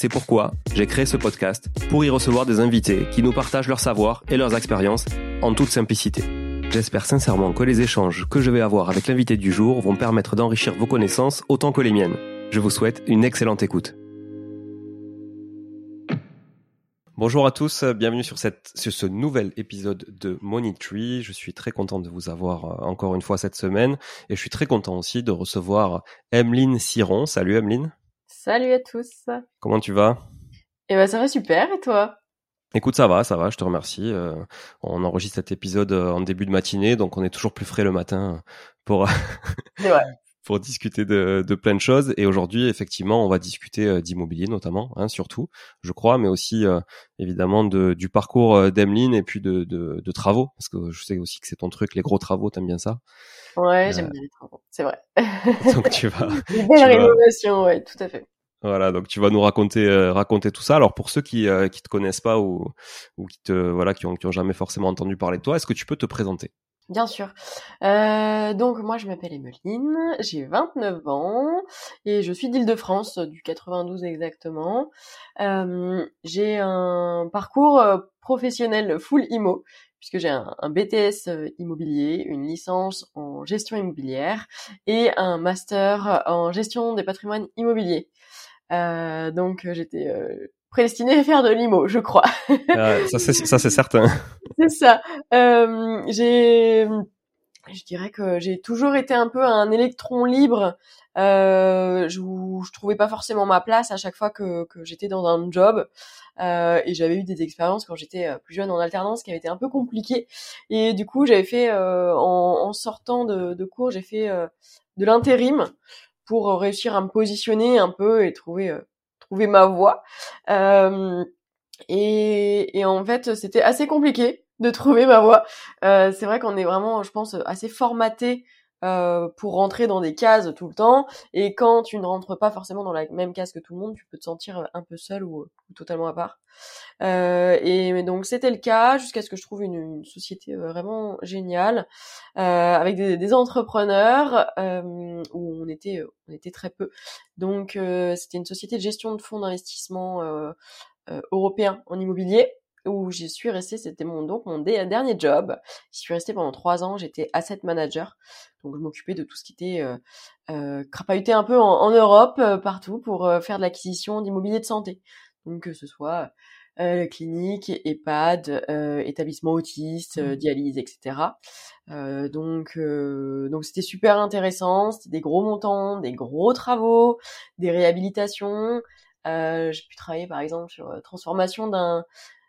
C'est pourquoi j'ai créé ce podcast pour y recevoir des invités qui nous partagent leur savoir et leurs expériences en toute simplicité. J'espère sincèrement que les échanges que je vais avoir avec l'invité du jour vont permettre d'enrichir vos connaissances autant que les miennes. Je vous souhaite une excellente écoute. Bonjour à tous, bienvenue sur, cette, sur ce nouvel épisode de Money Tree. Je suis très content de vous avoir euh, encore une fois cette semaine et je suis très content aussi de recevoir Emeline Siron. Salut Emeline. Salut à tous. Comment tu vas? Eh ben ça va super et toi? Écoute, ça va, ça va, je te remercie. Euh, on enregistre cet épisode euh, en début de matinée, donc on est toujours plus frais le matin pour pour discuter de, de, plein de choses. Et aujourd'hui, effectivement, on va discuter euh, d'immobilier notamment, hein, surtout, je crois, mais aussi évidemment de, du parcours d'Emeline et puis de, de, travaux, parce que je sais aussi que c'est ton truc, les gros travaux, t'aimes bien ça? Ouais, j'aime bien les travaux, c'est vrai. donc tu vas. Des belles rénovations, ouais, tout à fait. Voilà, donc tu vas nous raconter euh, raconter tout ça. Alors pour ceux qui euh, qui te connaissent pas ou ou qui te voilà qui ont qui ont jamais forcément entendu parler de toi, est-ce que tu peux te présenter? Bien sûr. Euh, donc moi je m'appelle Emeline, j'ai 29 ans et je suis d'Île-de-France, du 92 exactement. Euh, j'ai un parcours euh, professionnel full IMO puisque j'ai un, BTS immobilier, une licence en gestion immobilière et un master en gestion des patrimoines immobiliers. Euh, donc euh, j'étais euh, prédestinée à faire de l'IMO, je crois. Ah, ça c'est certain. c'est ça. Euh, j'ai, je dirais que j'ai toujours été un peu un électron libre. Euh, je, je trouvais pas forcément ma place à chaque fois que, que j'étais dans un job. Euh, et j'avais eu des expériences quand j'étais plus jeune en alternance qui avaient été un peu compliquées. Et du coup, j'avais fait en, en, sortant de, de cours, j'ai fait de l'intérim pour réussir à me positionner un peu et trouver euh, trouver ma voie. Euh, et, et, en fait, c'était assez compliqué de trouver ma voie. Euh, c'est vrai qu'on est vraiment, je pense, assez formaté euh, pour rentrer dans des cases tout le temps. Et quand tu ne rentres pas forcément dans la même case que tout le monde, tu peux te sentir un peu seul ou, totalement à part. Euh, et donc c'était le cas jusqu'à ce que je trouve une, société euh, vraiment géniale euh, avec des, des entrepreneurs où on était on était très peu. Donc c'était une société de gestion de fonds d'investissement européens en immobilier où j'y suis restée, c'était mon donc mon dernier job. J'y suis restée pendant trois ans. J'étais asset manager, donc je m'occupais de tout ce qui était euh, euh, crapahuté un peu en, Europe euh, partout pour euh, faire de l'acquisition d'immobilier de santé. Donc que ce soit euh, clinique, EHPAD, euh, établissement autiste, mmh. dialyse, etc. donc donc c'était super intéressant. C'était des gros montants, des gros travaux, des réhabilitations. j'ai pu travailler par exemple sur transformation d'un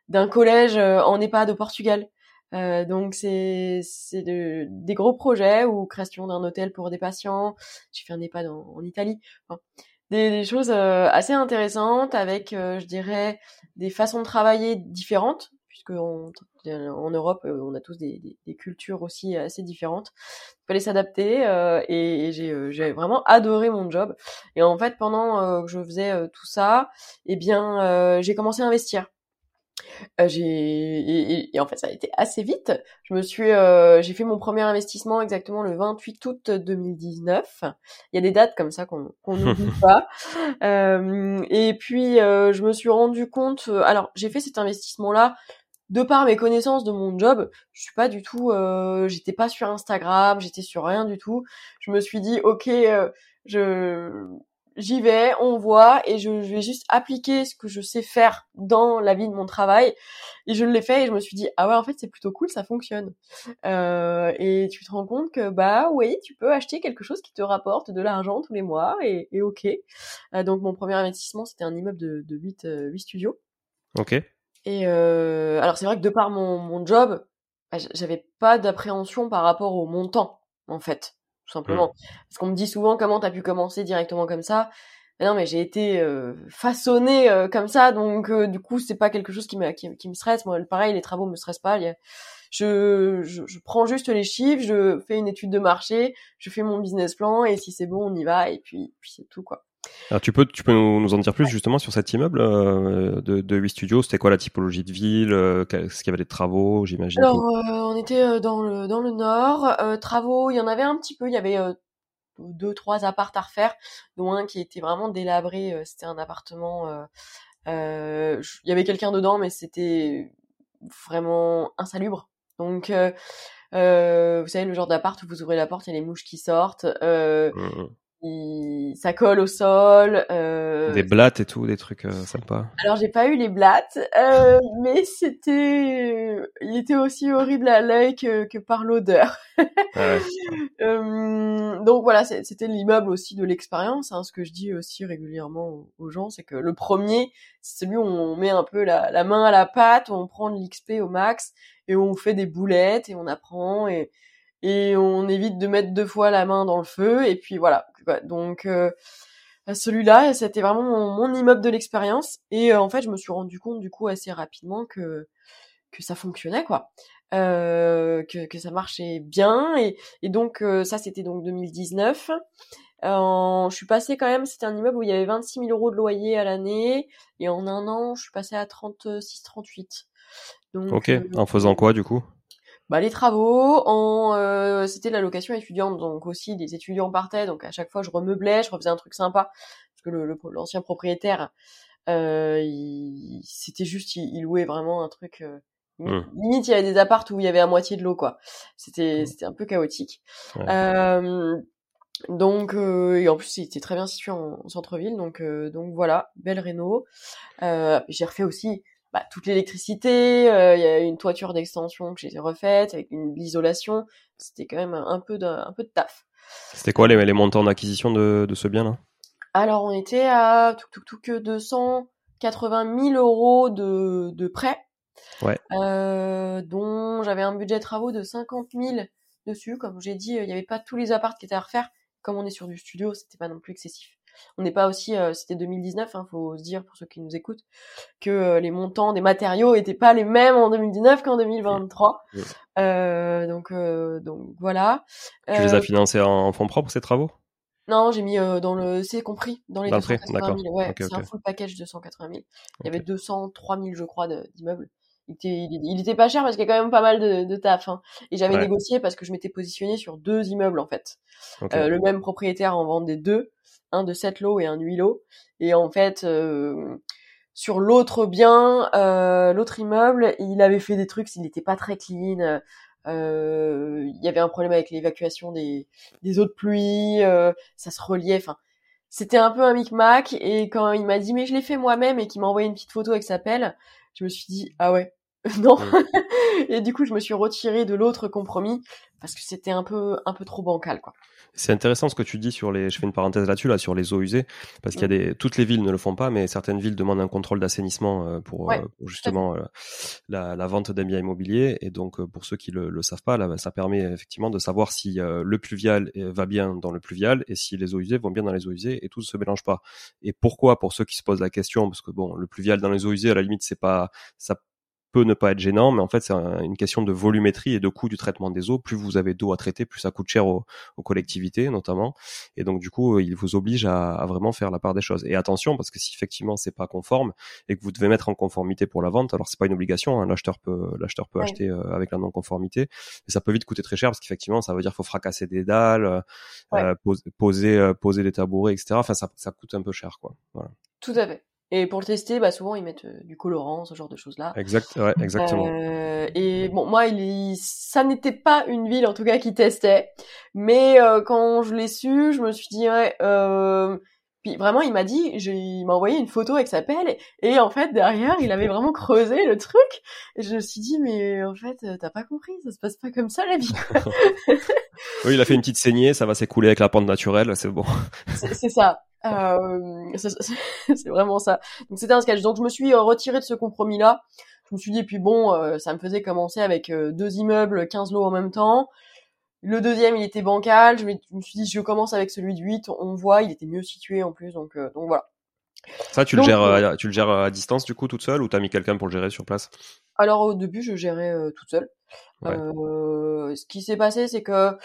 d'un collège euh, en EHPAD au Portugal. Euh, donc c'est c'est de, des gros projets ou création d'un hôtel pour des patients. J'ai fait un EHPAD en, Italie. Des, des choses assez intéressantes avec, je dirais, des façons de travailler différentes puisque en Europe, on a tous des, des, cultures aussi assez différentes. Il fallait s'adapter euh, et, et j'ai vraiment adoré mon job. Et en fait, pendant que je faisais tout ça, eh bien, j'ai commencé à investir. Euh, j'ai et, et, en fait ça a été assez vite. Je me suis euh, j'ai fait mon premier investissement exactement le 28 août 2019. Il y a des dates comme ça qu'on qu'on n'oublie pas. Euh, et puis euh, je me suis rendu compte euh, alors j'ai fait cet investissement là de par mes connaissances de mon job, je suis pas du tout, j'étais pas sur Instagram, j'étais sur rien du tout. Je me suis dit, ok, je j'y vais, on voit, et je, vais juste appliquer ce que je sais faire dans la vie de mon travail. Et je l'ai fait et je me suis dit, ah ouais, en fait, c'est plutôt cool, ça fonctionne. Euh, et tu te rends compte que, bah oui, tu peux acheter quelque chose qui te rapporte de l'argent tous les mois, et, et ok. Euh, donc mon premier investissement, c'était un immeuble de, de 8, 8 euh, studios. Ok. Et euh, alors c'est vrai que de par mon, mon job, bah, j'avais pas d'appréhension par rapport au montant, en fait tout simplement. Mmh. Parce qu'on me dit souvent comment t'as pu commencer directement comme ça? Mais non, mais j'ai été euh, façonné euh, comme ça, donc euh, du coup c'est pas quelque chose qui me qui, me stresse. Moi, pareil, les travaux me stressent pas. Je, je, je, prends juste les chiffres, je fais une étude de marché, je fais mon business plan et si c'est bon, on y va et puis puis c'est tout quoi. Alors tu peux, tu peux nous en dire plus justement sur cet immeuble euh, de, de 8 studios? C'était quoi la typologie de ville euh, Est-ce qu'il y avait des travaux, j'imagine? Alors euh, on était dans le dans le nord. travaux, il y en avait un petit peu. Il y avait deux trois apparts à refaire, dont un qui était vraiment délabré. c'était un appartement. il y avait quelqu'un dedans, mais c'était vraiment insalubre. Donc vous savez le genre d'appart où vous ouvrez la porte et les mouches qui sortent. Mmh, mmh ça colle au sol. Euh... Des blattes et tout, des trucs euh, sympas. Alors j'ai pas eu les blattes, euh, mais c'était, il était aussi horrible à l'œil que, que par l'odeur. ouais. euh, donc voilà, c'était l'immeuble aussi de l'expérience. Hein, ce que je dis aussi régulièrement aux gens, c'est que le premier, c'est celui où on met un peu la, la main à la pâte, où on prend de l'XP au max et où on fait des boulettes et on apprend et et on évite de mettre deux fois la main dans le feu et puis voilà. Donc euh, celui-là c'était vraiment mon, immeuble de l'expérience. Et euh, en fait je me suis rendu compte du coup assez rapidement que que ça fonctionnait quoi. Euh, que, que ça marchait bien. Et, et donc euh, ça c'était donc 2019 je suis passée quand même c'était un immeuble où il y avait 26 000 euros de loyer à l'année. Et en un an je suis passée à 36 38 donc ok. en faisant quoi du coup? Bah, les travaux, en euh, c'était la location étudiante, donc aussi des étudiants partaient, donc à chaque fois je remeublais, je refaisais un truc sympa, parce que le, l'ancien propriétaire, euh, c'était juste, il, louait vraiment un truc. Euh, mmh. limite, il y avait des appartes où il y avait à moitié de l'eau, quoi. C'était, mmh. c'était un peu chaotique. Euh, donc, euh, et en plus, il était très bien situé en, centre-ville, donc, donc voilà, belle réno. j'ai refait aussi bah, toute l'électricité, euh, il y a une toiture d'extension que j'ai refaite avec une l'isolation. C'était quand même un peu de, un peu de taf. C'était quoi les, les montants d'acquisition de, de ce bien-là? Alors on était à tout, tout, que 280 000 euros de, de prêt, ouais. euh, dont j'avais un budget de travaux de 50 000 dessus. Comme j'ai dit, il n'y avait pas tous les apparts qui étaient à refaire. Comme on est sur du studio, c'était pas non plus excessif. On n'est pas aussi, euh, c'était 2019, hein, faut se dire pour ceux qui nous écoutent, que euh, les montants des matériaux étaient pas les mêmes en 2019 qu'en 2023. Euh, donc, donc voilà. Tu les as financés en fonds propres ces travaux? Non, j'ai mis dans le, c'est compris dans les 280 000. Ouais, c'est un full package de 180 000. Il y avait 203 000, je crois, d'immeubles. Il était, il, était pas cher parce qu'il y a quand même pas mal de, de taf. Hein. Et j'avais négocié parce que je m'étais positionné sur deux immeubles en fait. le même propriétaire en vendait deux un de sept lots et un huit lots. Et en fait, euh, sur l'autre bien, euh, l'autre immeuble, il avait fait des trucs, il n'était pas très clean. Euh, il y avait un problème avec l'évacuation des, des eaux de pluie, ça se reliait. Enfin, c'était un peu un micmac. Et quand il m'a dit mais je l'ai fait moi-même et qu'il m'a envoyé une petite photo avec sa pelle, je me suis dit ah ouais, non. Mm. et du coup, je me suis retirée de l'autre compromis parce que c'était un peu un peu trop bancal quoi. C'est intéressant ce que tu dis sur les. Je fais une parenthèse là-dessus là sur les eaux usées parce qu'il y a des. Toutes les villes ne le font pas, mais certaines villes demandent un contrôle d'assainissement euh, pour, euh, justement euh, la, la, vente d'un bien immobilier. Et donc pour ceux qui le, le savent pas, là, ça permet effectivement de savoir si le pluvial va bien dans le pluvial et si les eaux usées vont bien dans les eaux usées et tout ne se mélange pas. Et pourquoi Pour ceux qui se posent la question, parce que bon, le pluvial dans les eaux usées à la limite c'est pas ça peut ne pas être gênant, mais en fait c'est une question de volumétrie et de coût du traitement des eaux. Plus vous avez d'eau à traiter, plus ça coûte cher aux, collectivités notamment. Et donc du coup, il vous oblige à, vraiment faire la part des choses. Et attention, parce que si effectivement c'est pas conforme et que vous devez mettre en conformité pour la vente, alors c'est pas une obligation. Hein, l'acheteur peut l'acheteur peut acheter euh, avec la non-conformité, mais ça peut vite coûter très cher parce qu'effectivement ça veut dire qu'il faut fracasser des dalles, euh, poser euh, poser des tabourets, etc. Enfin ça ça coûte un peu cher quoi. Voilà. Tout à fait. Et pour le tester, bah souvent ils mettent euh, du colorant, ce genre de choses-là. Exact, ouais, exactement. Euh, et bon, moi, il, ça n'était pas une ville en tout cas qui testait, mais euh, quand je l'ai su, je me suis dit ouais. Euh... Puis vraiment, il m'a dit, il m'a envoyé une photo avec sa pelle, et, en fait derrière, il avait vraiment creusé le truc. Et je me suis dit mais en fait, t'as pas compris, ça se passe pas comme ça la vie. oui, il a fait une petite saignée, ça va s'écouler avec la pente naturelle, c'est bon. c'est ça. Euh, c'est vraiment ça. Donc c'était un sketch. Donc je me suis euh, retirée de ce compromis-là. Je me suis dit, puis bon, euh, ça me faisait commencer avec deux immeubles, 15 lots en même temps. Le deuxième, il était bancal. Je me, suis dit, je commence avec celui de 8. On voit, il était mieux situé en plus. Donc, donc voilà. Ça, tu le gères, tu le gères à distance du coup toute seule ou t'as mis quelqu'un pour le gérer sur place? Alors au début, je gérais toute seule. ce qui s'est passé, c'est que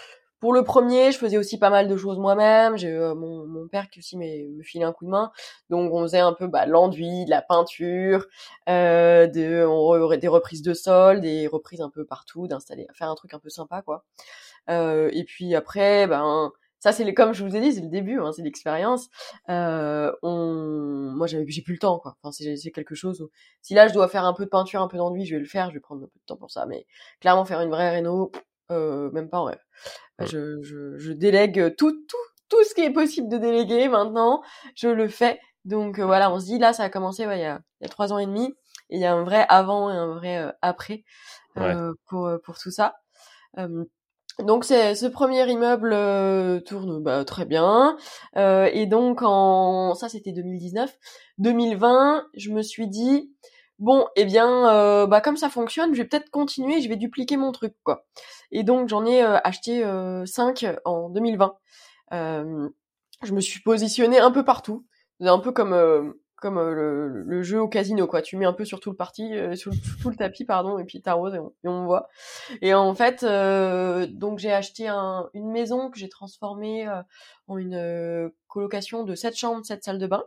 pour le premier, je faisais aussi pas mal de choses moi-même. J'ai euh, mon, père qui aussi me filait un coup de main. Donc on faisait un peu bah, l'enduit, de la peinture, euh, des reprises de sol, des reprises un peu partout, d'installer, faire un truc un peu sympa quoi. Euh, et puis après, ben ça c'est comme je vous ai dit, c'est le début, hein, c'est l'expérience. On, moi j'avais, j'ai plus le temps quoi. Enfin c'est quelque chose. Où... Si là je dois faire un peu de peinture, un peu d'enduit, je vais le faire. Je vais prendre un peu de temps pour ça. Mais clairement faire une vraie réno, euh, même pas en rêve. Je, je, je, délègue tout, tout, tout ce qui est possible de déléguer maintenant. Je le fais. Donc euh, voilà, on se dit là, ça a commencé ouais, il, y a, il y a trois ans et demi. Et il y a un vrai avant et un vrai euh, après euh, pour, pour tout ça. donc c'est ce premier immeuble tourne bah, très bien. et donc en ça c'était 2019. 2020, je me suis dit bon, eh bien, euh, bah comme ça fonctionne, je vais peut-être continuer, je vais dupliquer mon truc, quoi. Et donc j'en ai euh, acheté euh, 5 en 2020. Euh, je me suis positionnée un peu partout, un peu comme le, jeu au casino, quoi. Tu mets un peu sur tout le parti, sur, tout le tapis, pardon, et puis t'arroses et, on, et voit. Et en fait, donc j'ai acheté un, une maison que j'ai transformée en une colocation de 7 chambres, 7 salles de bain.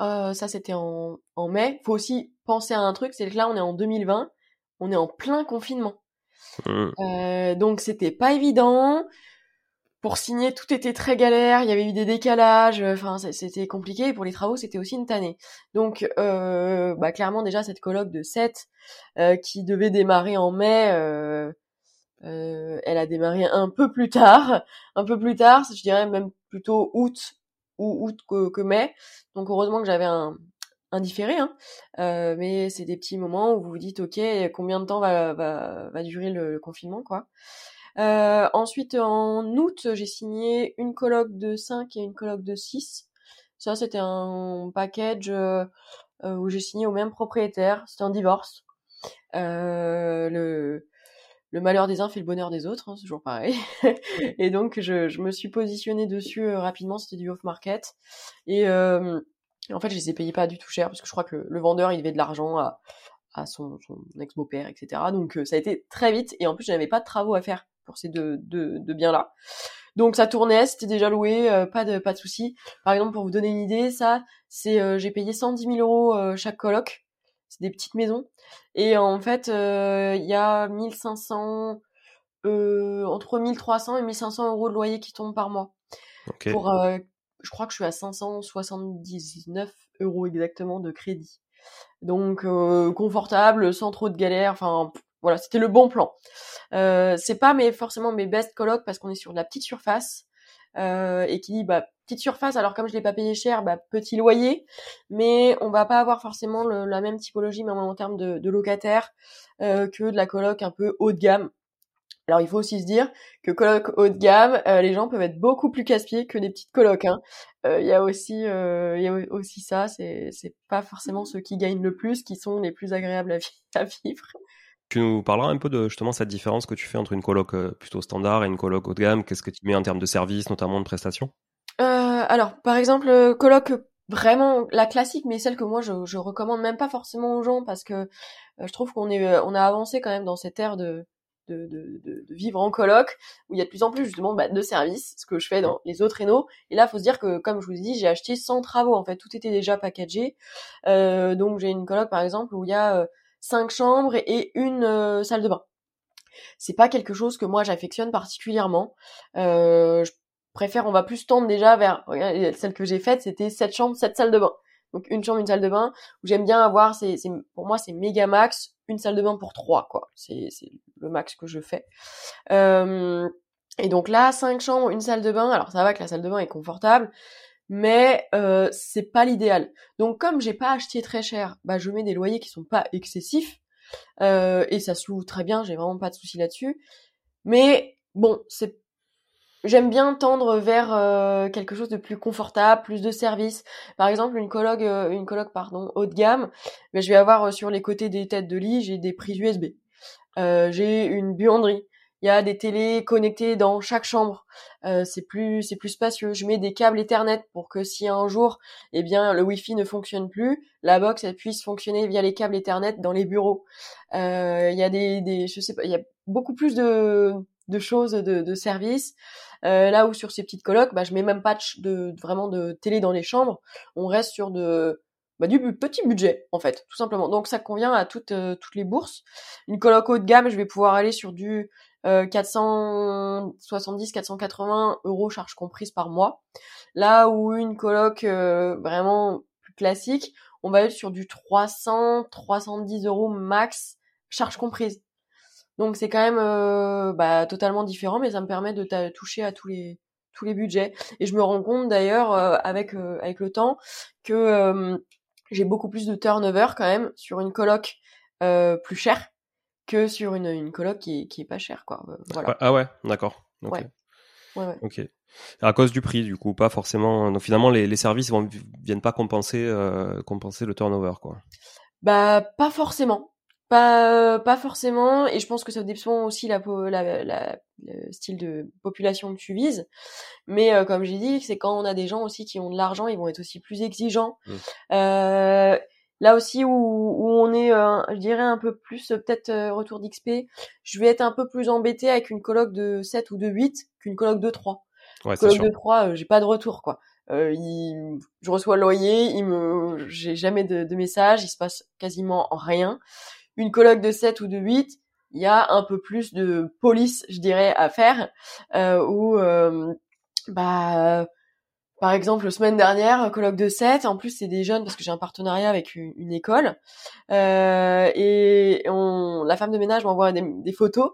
Euh, ça, c'était en, en mai. Faut aussi penser à un truc, c'est que là, on est en 2020, on est en plein confinement. Mmh. Euh, donc, c'était pas évident. Pour signer, tout était très galère. Il y avait eu des décalages. Enfin, c'était compliqué. Et pour les travaux, c'était aussi une tannée. Donc, euh, bah, clairement, déjà, cette colloque de 7 euh, qui devait démarrer en mai, euh, euh, elle a démarré un peu plus tard. Un peu plus tard, je dirais même plutôt août ou août que, que, mai. Donc heureusement que j'avais un, un différé, hein. Euh, mais c'est des petits moments où vous vous dites ok combien de temps va, va, va durer le, confinement quoi. Euh, ensuite en août j'ai signé une colloque de 5 et une colloque de 6. Ça c'était un package euh, où j'ai signé au même propriétaire. C'était un divorce. Le le malheur des uns fait le bonheur des autres, hein, c'est toujours pareil. et donc je, je, me suis positionnée dessus euh, rapidement, c'était du off-market. Et euh, en fait, je les ai payés pas du tout cher, parce que je crois que le, vendeur, il devait de l'argent à, à son, son ex-beau-père, etc. Donc euh, ça a été très vite, et en plus, je n'avais pas de travaux à faire pour ces deux, deux, deux biens-là. Donc ça tournait, c'était déjà loué, euh, pas de pas de souci. Par exemple, pour vous donner une idée, ça, c'est j'ai payé 110 000 euros chaque coloc c'est des petites maisons. Et en fait, euh, il y a 1500, euh, entre 1300 et 1500 euros de loyer qui tombent par mois. Pour, euh, je crois que je suis à 579 euros exactement de crédit. Donc confortable, sans trop de galères. Enfin, voilà, c'était le bon plan. c'est pas forcément mes best colocs parce qu'on est sur de la petite surface. et qui bah petite surface. Alors comme je l'ai pas payé cher, bah, petit loyer, mais on va pas avoir forcément la même typologie, même en termes de, locataires, euh, que de la coloc un peu haut de gamme. Alors il faut aussi se dire que coloc haut de gamme, euh, les gens peuvent être beaucoup plus casse-pieds que des petites colocs. Hein. Euh, il y a aussi, euh, il y a aussi ça. C'est c'est pas forcément ceux qui gagnent le plus qui sont les plus agréables à, vivre. Tu nous parleras un peu de justement cette différence que tu fais entre une coloc plutôt standard et une coloc haut de gamme. Qu'est-ce que tu mets en termes de services, notamment de prestations? Alors par exemple, coloc vraiment la classique, mais celle que moi je, je recommande même pas forcément aux gens parce que je trouve qu'on est on a avancé quand même dans cette ère de de, de, vivre en coloc, où il y a de plus en plus justement bah, de services, ce que je fais dans les autres rénaux. Et là, faut se dire que, comme je vous dit, j'ai acheté sans travaux. En fait, tout était déjà packagé. Euh, donc j'ai une coloc par exemple où il y a euh, cinq chambres et une euh, salle de bain. C'est pas quelque chose que moi j'affectionne particulièrement. Euh, préfère, on va plus tendre déjà vers celle que j'ai faite, c'était sept chambres, sept salles de bain. Donc une chambre, une salle de bain où j'aime bien avoir, c'est, pour moi c'est méga max, une salle de bain pour trois quoi. C'est, le max que je fais. Euh, et donc là, cinq chambres, une salle de bain. Alors ça va que la salle de bain est confortable, mais euh, c'est pas l'idéal. Donc comme j'ai pas acheté très cher, bah je mets des loyers qui sont pas excessifs euh, et ça se loue très bien. J'ai vraiment pas de souci là-dessus. Mais bon, c'est J'aime bien tendre vers euh, quelque chose de plus confortable, plus de services. Par exemple, une coloc, euh, une coloc pardon, haut de gamme, mais je vais avoir euh, sur les côtés des têtes de lit, j'ai des prises USB. j'ai une buanderie. Il y a des télés connectées dans chaque chambre. c'est plus, c'est plus spacieux. Je mets des câbles Ethernet pour que si un jour, eh bien, le Wi-Fi ne fonctionne plus, la box elle puisse fonctionner via les câbles Ethernet dans les bureaux. Il y a des, des, je sais pas, il y a beaucoup plus de, de choses, de, services. Euh, là où sur ces petites colocs, bah, je mets même pas de, vraiment de télé dans les chambres. On reste sur de bah, du petit budget en fait, tout simplement. Donc ça convient à toutes euh, toutes les bourses. Une coloc haut de gamme, je vais pouvoir aller sur du euh, 470, 480 euros charges comprises par mois. Là où une coloc euh, vraiment plus classique, on va être sur du 300, 310 euros max charges comprises. Donc c'est quand même euh, bah, totalement différent, mais ça me permet de toucher à tous les tous les budgets. Et je me rends compte d'ailleurs euh, avec euh, avec le temps que j'ai beaucoup plus de turnover quand même sur une coloc plus chère que sur une, une coloc qui est, qui est pas chère quoi. voilà. Ah ouais, d'accord. Ouais. Ouais, ouais. Ok. À cause du prix, du coup, pas forcément. Donc finalement, les, les services vont, viennent pas compenser compenser le turnover, quoi. Bah pas forcément. Pas, pas forcément, et je pense que ça dépend aussi la, la, la, le style de population que tu vises. Mais euh, comme j'ai dit, c'est quand on a des gens aussi qui ont de l'argent, ils vont être aussi plus exigeants. Mmh. Euh, là aussi où, où on est, euh, je dirais un peu plus peut-être retour d'XP, je vais être un peu plus embêté avec une coloc de 7 ou de 8 qu'une coloc de 3. Ouais, coloc de 3, j'ai pas de retour quoi. Euh, il, je reçois le loyer, il me, j'ai jamais de, de message, il se passe quasiment rien une colloque de 7 ou de 8, il y a un peu plus de police, je dirais, à faire, euh, où, euh, bah, par exemple, semaine dernière, colloque de 7, en plus c'est des jeunes parce que j'ai un partenariat avec une, école, euh, et on, la femme de ménage m'envoie des, photos,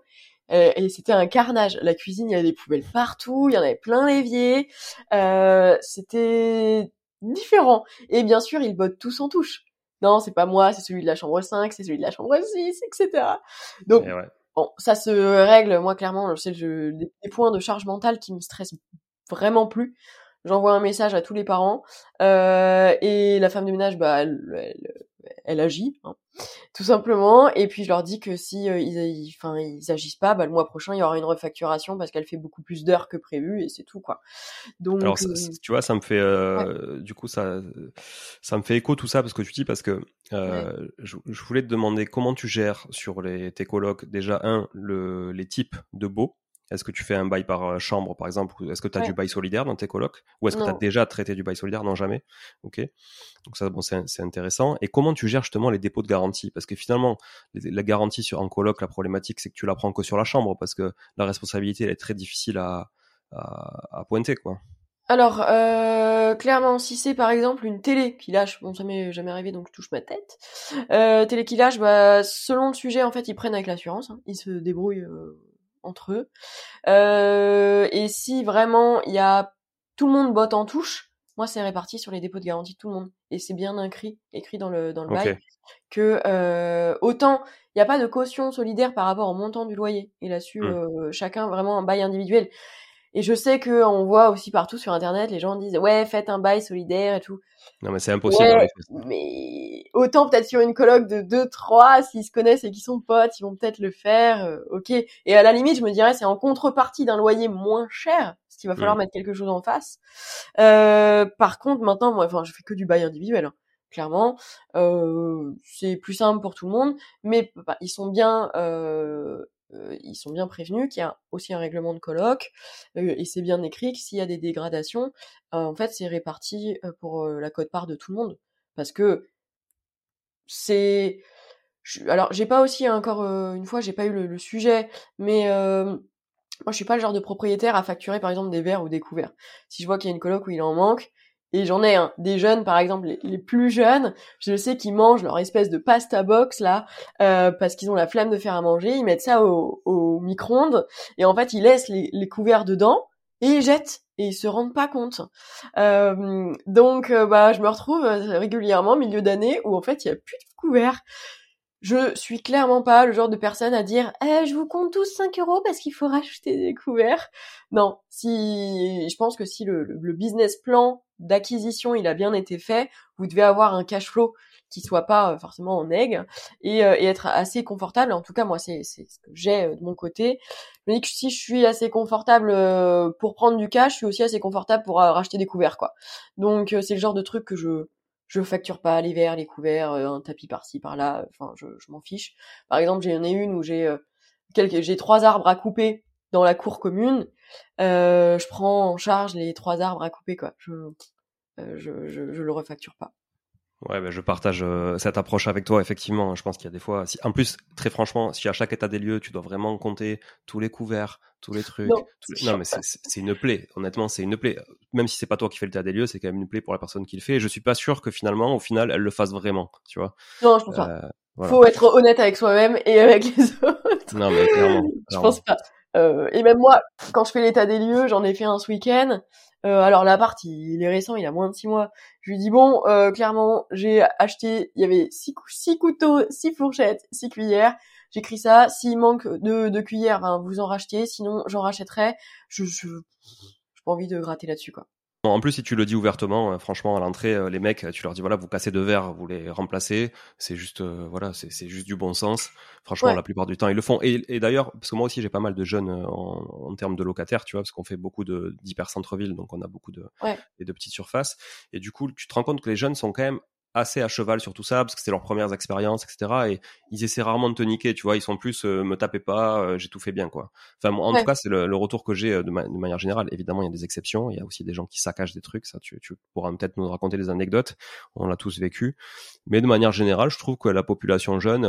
euh, et c'était un carnage. La cuisine, il y avait des poubelles partout, il y en avait plein l'évier, euh, c'était différent. Et bien sûr, ils bottent tous en touche non, c'est pas moi, c'est celui de la chambre 5, c'est celui de la chambre 6, etc. Donc, bon, ça se règle, moi, clairement, c'est le, des, points de charge mentale qui me stressent vraiment plus. J'envoie un message à tous les parents, euh, et la femme de ménage, bah, elle, elle agit, hein, tout simplement. Et puis je leur dis que si euh, ils, enfin ils, agissent pas, bah, le mois prochain il y aura une refacturation parce qu'elle fait beaucoup plus d'heures que prévu et c'est tout quoi. Donc alors euh, tu vois, ça me fait euh, du coup ça ça me fait écho tout ça parce que tu dis parce que je, je, voulais te demander comment tu gères sur les tes colocs déjà un le les types de beaux est-ce que tu fais un bail par euh, chambre, par exemple Est-ce que tu as du bail solidaire dans tes colocs Ou est-ce que tu as déjà traité du bail solidaire Non, jamais? Ok. Donc ça, bon, c'est intéressant. Et comment tu gères justement les dépôts de garantie? Parce que finalement, la garantie sur un coloc, la problématique, c'est que tu la prends que sur la chambre, parce que la responsabilité, elle est très difficile à, à, pointer, quoi. Alors, euh, clairement, si c'est par exemple une télé qui lâche, bon ça m'est jamais arrivé donc je touche ma tête, euh, télé qui lâche, bah selon le sujet en fait ils prennent avec l'assurance, hein. ils se débrouillent euh, entre eux. Euh, et si vraiment il y a tout le monde botte en touche, moi c'est réparti sur les dépôts de garantie de tout le monde et c'est bien écrit écrit dans le dans le bail que euh, autant il n'y a pas de caution solidaire par rapport au montant du loyer et là-dessus mmh. chacun vraiment un bail individuel et je sais que on voit aussi partout sur internet, les gens disent ouais, faites un bail solidaire et tout. Non mais c'est impossible. mais autant peut-être sur une colloque de 2 3 s'ils se connaissent et qu'ils sont potes, ils vont peut-être le faire. Euh, OK. Et à la limite, je me dirais c'est en contrepartie d'un loyer moins cher, ce qu'il va falloir mmh. mettre quelque chose en face. Euh, par contre, maintenant moi enfin, je fais que du bail individuel. Hein clairement. Euh, c'est plus simple pour tout le monde, mais bah, ils sont bien euh, euh, ils sont bien prévenus qu'il y a aussi un règlement de colloque euh, et c'est bien écrit que s'il y a des dégradations, euh, en fait c'est réparti pour la cote-part de tout le monde parce que c'est alors j'ai pas aussi encore une fois j'ai pas eu le, sujet mais moi je suis pas le genre de propriétaire à facturer par exemple des verres ou des couverts. Si je vois qu'il y a une coloc où il en manque, et j'en ai un, des jeunes par exemple, les, plus jeunes, je sais qu'ils mangent leur espèce de pasta box là, euh, parce qu'ils ont la flemme de faire à manger, ils mettent ça au, au micro-ondes, et en fait ils laissent les, les, couverts dedans, et ils jettent, et ils se rendent pas compte. Euh, donc euh, bah je me retrouve euh, régulièrement milieu d'année où en fait il y a plus de couverts. Je suis clairement pas le genre de personne à dire eh, je vous compte tous 5 euros parce qu'il faut racheter des couverts. Non, si je pense que si le, business plan d'acquisition il a bien été fait, vous devez avoir un cash flow qui soit pas euh, forcément en aigle et, euh, et, être assez confortable. En tout cas, moi, c'est ce que j'ai euh, de mon côté. Je me dis que si je suis assez confortable pour prendre du cash, je suis aussi assez confortable pour racheter des couverts, quoi. Donc, c'est le genre de truc que je je facture pas les verres, les couverts, un tapis par-ci par-là. Enfin, je, m'en fiche. Par exemple, j'en ai une où j'ai quelques, j'ai trois arbres à couper dans la cour commune, euh, je prends en charge les trois arbres à couper quoi. Je euh, je, je, je, le refacture pas. Ouais, ben je partage euh, cette approche avec toi. Effectivement, je pense qu'il y a des fois. Si, en plus, très franchement, si à chaque état des lieux, tu dois vraiment compter tous les couverts, tous les trucs. Non, non mais c'est une plaie. Honnêtement, c'est une plaie. Même si c'est pas toi qui fais le état des lieux, c'est quand même une plaie pour la personne qui le fait. Et je suis pas sûr que finalement, au final, elle le fasse vraiment. Tu vois. Non, je pense pas. Euh, Faut être honnête avec soi-même et avec les autres. Non, mais clairement. je pense pas. Euh, et même moi, quand je fais l'état des lieux, j'en ai fait un ce week-end. Euh, alors l'appart, il, il, est récent, il a moins de six mois. Je lui dis bon, euh, clairement, j'ai acheté, il y avait six, six couteaux, six fourchettes, six cuillères. J'écris ça. S'il manque de, de cuillères, ben, vous en rachetez. Sinon, j'en rachèterai. Je, je, j'ai pas envie de gratter là-dessus, quoi. En plus, si tu le dis ouvertement, euh, franchement, à l'entrée, euh, les mecs, tu leur dis voilà, vous cassez deux verres, vous les remplacez. C'est juste, euh, voilà, c'est juste du bon sens. Franchement, la plupart du temps, ils le font. Et, et d'ailleurs, parce que moi aussi, j'ai pas mal de jeunes en, en, termes de locataires, tu vois, parce qu'on fait beaucoup de d'hyper centre-ville, donc on a beaucoup de et de petites surfaces. Et du coup, tu te rends compte que les jeunes sont quand même assez à cheval sur tout ça parce que c'est leurs premières expériences, etc. Et ils essaient rarement de te niquer, tu vois. Ils sont plus euh, me tapez pas, euh, j'ai tout fait bien, quoi. Enfin, en tout cas, c'est le, retour que j'ai euh, de, manière générale. Évidemment, il y a des exceptions. Il y a aussi des gens qui saccagent des trucs. Ça, tu, tu pourras peut-être nous raconter des anecdotes. On l'a tous vécu. Mais de manière générale, je trouve que la population jeune,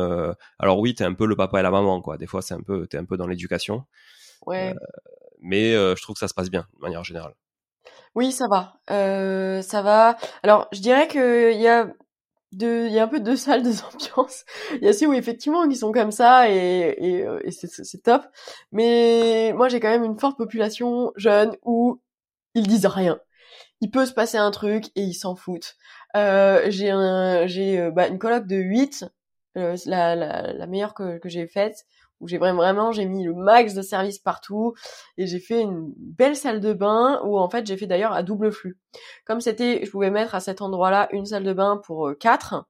alors oui, t'es un peu le papa et la maman, quoi. Des fois, c'est un peu, t'es un peu dans l'éducation. Ouais. mais je trouve que ça se passe bien de manière générale. Oui, ça va. Euh, ça va. Alors, je dirais que il y a deux, il y a un peu deux salles, deux ambiances. Il y a ceux où effectivement ils sont comme ça et, euh, c'est top. Mais moi, j'ai quand même une forte population jeune où ils disent rien. Il peut se passer un truc et ils s'en foutent. Euh, j'ai j'ai bah, une colloque de 8, euh, la, la, la meilleure que, que j'ai faite où j'ai vraiment, vraiment j'ai mis le max de services partout et j'ai fait une belle salle de bain où en fait j'ai fait d'ailleurs à double flux. Comme c'était, je pouvais mettre à cet endroit-là une salle de bain pour euh, quatre,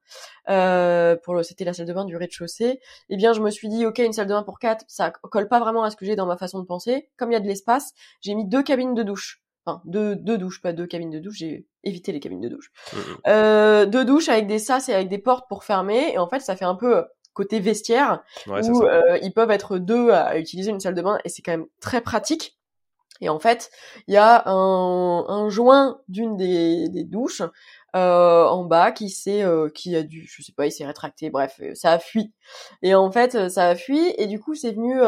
euh, pour c'était la salle de bain du rez-de-chaussée. Et eh bien je me suis dit ok une salle de bain pour quatre, ça colle pas vraiment à ce que j'ai dans ma façon de penser. Comme il y a de l'espace, j'ai mis deux cabines de douche. Enfin, deux, deux douches, pas deux cabines de douche, j'ai évité les cabines de douche. Mmh, mmh. Euh, deux douches avec des sas et avec des portes pour fermer, et en fait ça fait un peu côté vestiaire où euh, ils peuvent être deux à utiliser une salle de bain et c'est quand même très pratique. Et en fait, il y a un, un joint d'une des, des, douches euh, en bas qui s'est euh, qui a dû, je sais pas, il s'est rétracté. Bref, ça a fui. Et en fait, ça a fui et du coup, c'est venu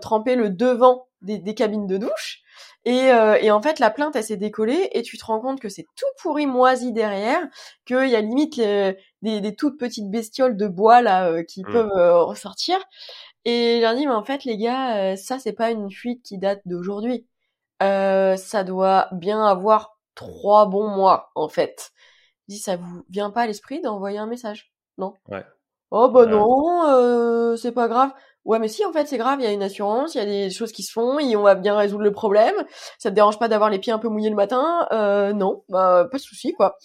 tremper le devant des, des cabines de douche. Et, euh, et, en fait, la plainte, elle s'est décollée et tu te rends compte que c'est tout pourri moisi derrière, qu'il y a limite des, des, toutes petites bestioles de bois là euh, qui mmh. peuvent euh, ressortir. Et j'ai dit, mais en fait, les gars, ça, c'est pas une fuite qui date d'aujourd'hui. ça doit bien avoir trois bons mois en fait. Je dis ça vous vient pas à l'esprit d'envoyer un message Non? Ouais. Oh bah non, c'est pas grave. Ouais, mais si en fait c'est grave, il y a une assurance, il y a des choses qui se font, et on va bien résoudre le problème. Ça te dérange pas d'avoir les pieds un peu mouillés le matin? Euh, Non, bah pas de souci quoi.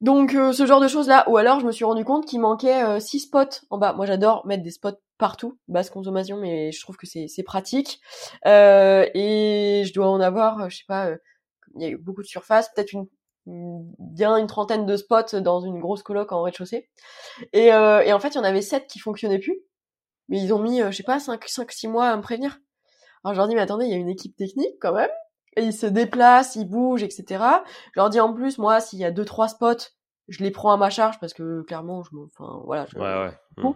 Donc euh, ce genre de choses là, ou alors je me suis rendu compte qu'il manquait euh, six spots en bas. Moi j'adore mettre des spots partout, basse consommation, mais je trouve que c'est pratique. Et je dois en avoir, je sais pas, il y a eu beaucoup de surface, peut-être bien une trentaine de spots dans une grosse coloc en rez-de-chaussée. Et, et en fait, il y en avait sept qui fonctionnaient plus mais ils ont mis, euh, je sais pas, 5, 5, 6 mois à me prévenir. Alors je leur dis, mais attendez, il y a une équipe technique quand même. Et ils se déplacent, ils bougent, etc. Je leur dis en plus, moi, s'il y a deux, trois spots, je les prends à ma charge parce que clairement, je enfin, voilà. Je... Ouais, ouais. Mmh.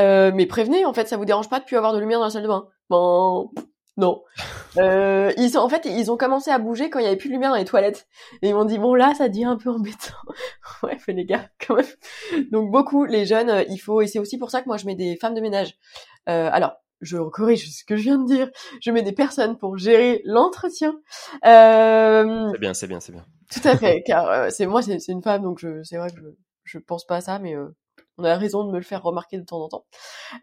Euh, mais prévenez, en fait, ça vous dérange pas de plus avoir de lumière dans la salle de bain. Bon, non. Euh, ils en fait, ils ont commencé à bouger quand il y avait plus de lumière dans les toilettes. Et ils m'ont dit bon là, ça devient un peu embêtant. ouais, mais les gars, quand même. Donc beaucoup, les jeunes, euh, il faut et c'est aussi pour ça que moi je mets des femmes de ménage. Euh, alors, je corrige ce que je viens de dire. Je mets des personnes pour gérer l'entretien. Euh, c'est bien, c'est bien, c'est bien. Tout à fait, car euh, c'est moi, c'est une femme, donc c'est vrai que je, je pense pas à ça, mais on a raison de me le faire remarquer de temps en temps.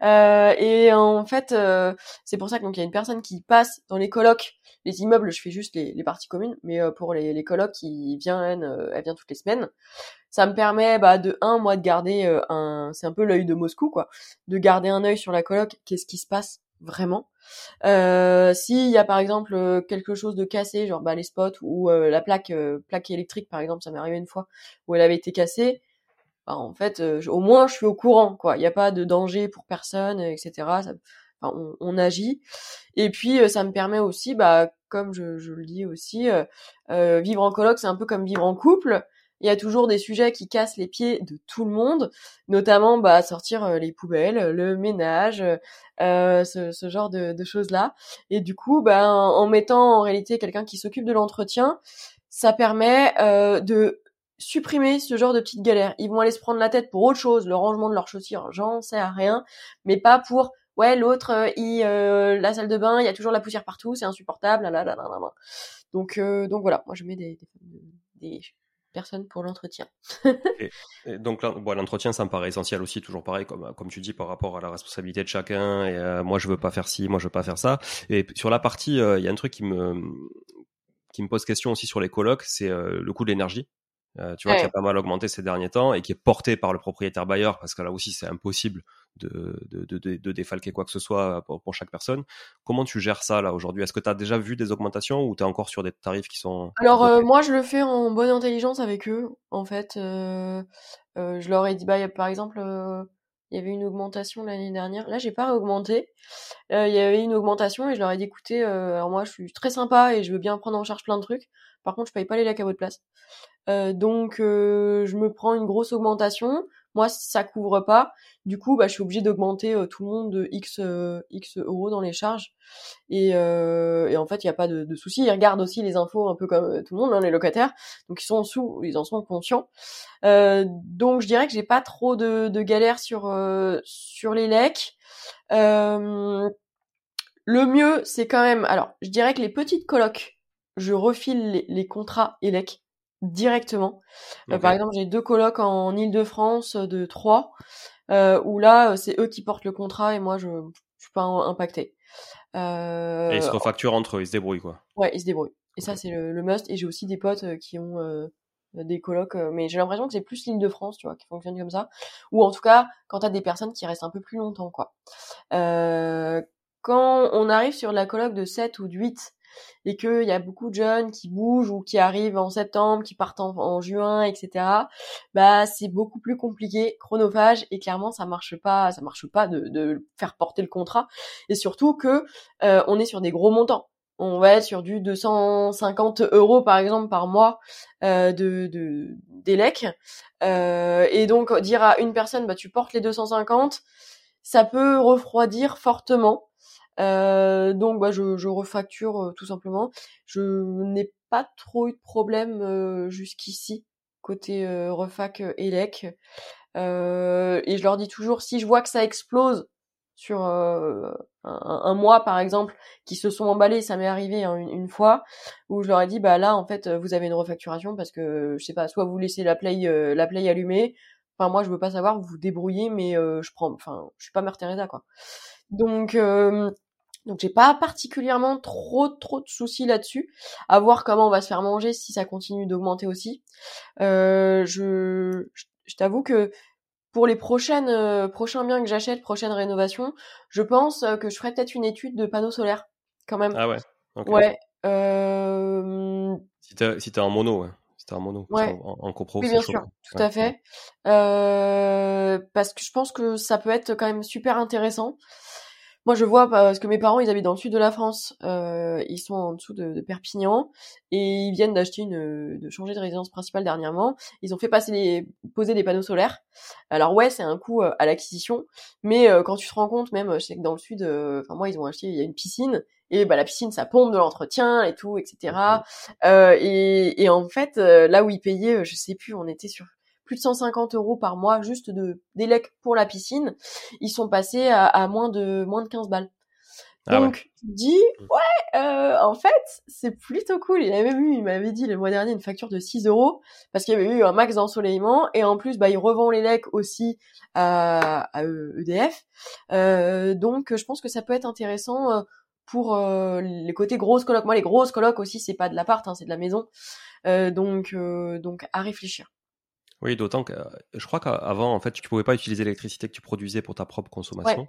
Euh, et en fait, euh, c'est pour ça qu'il y a une personne qui passe dans les colocs. Les immeubles, je fais juste les, parties communes, mais euh, pour les, les colocs, qui vient, elle, vient toutes les semaines. Ça me permet, bah, de un, moi, de garder un, c'est un peu l'œil de Moscou, quoi, de garder un œil sur la coloc. Qu'est-ce qui se passe vraiment S'il y a par exemple quelque chose de cassé, genre bah, les spots ou la plaque plaque électrique par exemple, ça m'est arrivé une fois où elle avait été cassée, bah, en fait, euh, au moins je suis au courant, quoi. Il n'y a pas de danger pour personne, etc. Ça, on, on, agit. Et puis euh, ça me permet aussi, bah, comme je, je le dis aussi, euh, vivre en coloc, c'est un peu comme vivre en couple. Il y a toujours des sujets qui cassent les pieds de tout le monde, notamment bah, sortir les poubelles, le ménage, euh, ce, ce, genre de, de choses-là. Et du coup, bah, en, mettant en réalité quelqu'un qui s'occupe de l'entretien, ça permet euh, de supprimer ce genre de petites galères. Ils vont aller se prendre la tête pour autre chose, le rangement de leurs chaussures, j'en sais à rien, mais pas pour ouais l'autre euh, euh, la salle de bain, il y a toujours la poussière partout, c'est insupportable, là là là là. Donc euh, donc voilà, moi je mets des, des, personnes pour l'entretien. et, donc bon, l'entretien ça me paraît essentiel aussi toujours pareil comme comme tu dis par rapport à la responsabilité de chacun et moi je veux pas faire ci, moi je veux pas faire ça et sur la partie il y a un truc qui me qui me pose question aussi sur les colocs, c'est le coût de l'énergie. Euh, tu vois, qui a pas mal augmenté ces derniers temps et qui est porté par le propriétaire bailleur parce que là aussi c'est impossible de, de, de, de, défalquer quoi que ce soit pour, pour, chaque personne. Comment tu gères ça là aujourd'hui? Est-ce que tu as déjà vu des augmentations ou tu es encore sur des tarifs qui sont... Alors euh, moi je le fais en bonne intelligence avec eux en fait. Euh, euh je leur ai dit, bah, par exemple, il y avait une augmentation l'année dernière. Là, j'ai pas augmenté. Euh, il y avait une augmentation et je leur ai dit écoutez, alors moi je suis très sympa et je veux bien prendre en charge plein de trucs. Par contre, je paye pas les lacs à votre place. Euh, donc euh, je me prends une grosse augmentation. Moi, ça couvre pas. Du coup, bah, je suis obligée d'augmenter euh, tout le monde de x x euros dans les charges. Et, en fait, il n'y a pas de, de souci. Ils regardent aussi les infos un peu comme tout le monde, hein, les locataires. Donc ils sont sous, ils en sont conscients. donc je dirais que j'ai pas trop de, de galères sur sur les lecs. le mieux, c'est quand même. Alors, je dirais que les petites colocs, je refile les, les contrats ELEC directement. Euh, par exemple, j'ai deux colocs en Île-de-France euh, de trois, euh, où là, c'est eux qui portent le contrat et moi, je, je suis pas impacté. Euh... Et ils se refacturent entre eux, ils se débrouillent quoi. Ouais, ils se débrouillent. Et ça, c'est le, must. Et j'ai aussi des potes qui ont des colocs, mais j'ai l'impression que c'est plus l'Île-de-France, tu vois, qui fonctionne comme ça. Ou en tout cas, quand t'as des personnes qui restent un peu plus longtemps, quoi. quand on arrive sur la coloc de 7 ou de 8, et qu'il y a beaucoup de jeunes qui bougent ou qui arrivent en septembre, qui partent en, juin, etc. Bah c'est beaucoup plus compliqué, chronophage et clairement ça marche pas, ça marche pas de, faire porter le contrat et surtout que euh, on est sur des gros montants. On va être sur du 250 euros par exemple par mois euh, de, de d'élec euh, et donc dire à une personne bah tu portes les 250 ça peut refroidir fortement euh, donc bah, je, je refacture euh, tout simplement. Je n'ai pas trop eu de problème euh, jusqu'ici côté refac ELEC. et je leur dis toujours si je vois que ça explose sur un, un, mois par exemple qui se sont emballés ça m'est arrivé hein, une, fois où je leur ai dit bah là en fait vous avez une refacturation parce que je sais pas soit vous laissez la play la play allumée enfin moi je veux pas savoir vous vous débrouillez mais je prends enfin je suis pas Mère Teresa quoi donc donc j'ai pas particulièrement trop trop de soucis là-dessus. À voir comment on va se faire manger si ça continue d'augmenter aussi. Euh, je je, t'avoue que pour les prochaines euh, prochains biens que j'achète, prochaines rénovations, je pense que je ferai peut-être une étude de panneaux solaires quand même. Ah ouais. Ouais. Euh... Si t'es si en mono, ouais. Si t'es en mono, ouais. en, en, oui, bien sûr, tout à fait. Euh, parce que je pense que ça peut être quand même super intéressant. Moi, je vois parce que mes parents, ils habitent dans le sud de la France. Euh, ils sont en dessous de, de, Perpignan et ils viennent d'acheter une, de changer de résidence principale dernièrement. Ils ont fait passer les, poser des panneaux solaires. Alors ouais, c'est un coût euh, à l'acquisition, mais euh, quand tu te rends compte, même, je sais que dans le sud, euh, enfin moi, ils ont acheté, il y a une piscine et bah la piscine, ça pompe de l'entretien et tout, etc. Euh, et, et, en fait, là où ils payaient, je sais plus, on était sur plus de 150 euros par mois juste de d'élec pour la piscine, ils sont passés à, moins de moins de 15 balles. Ah Donc, tu dis, mmh. ouais, euh, en fait, c'est plutôt cool. Il avait eu, il m'avait dit le mois dernier une facture de 6 euros parce qu'il y avait eu un max d'ensoleillement et en plus, bah, il revend les lecs aussi à, EDF. E euh, donc, je pense que ça peut être intéressant euh, pour les côtés grosses colocs. Moi, les grosses colocs aussi, c'est pas de l'appart, hein, c'est de la maison. donc, donc, à réfléchir. Oui, d'autant que je crois qu'avant, en fait, tu pouvais pas utiliser l'électricité que tu produisais pour ta propre consommation.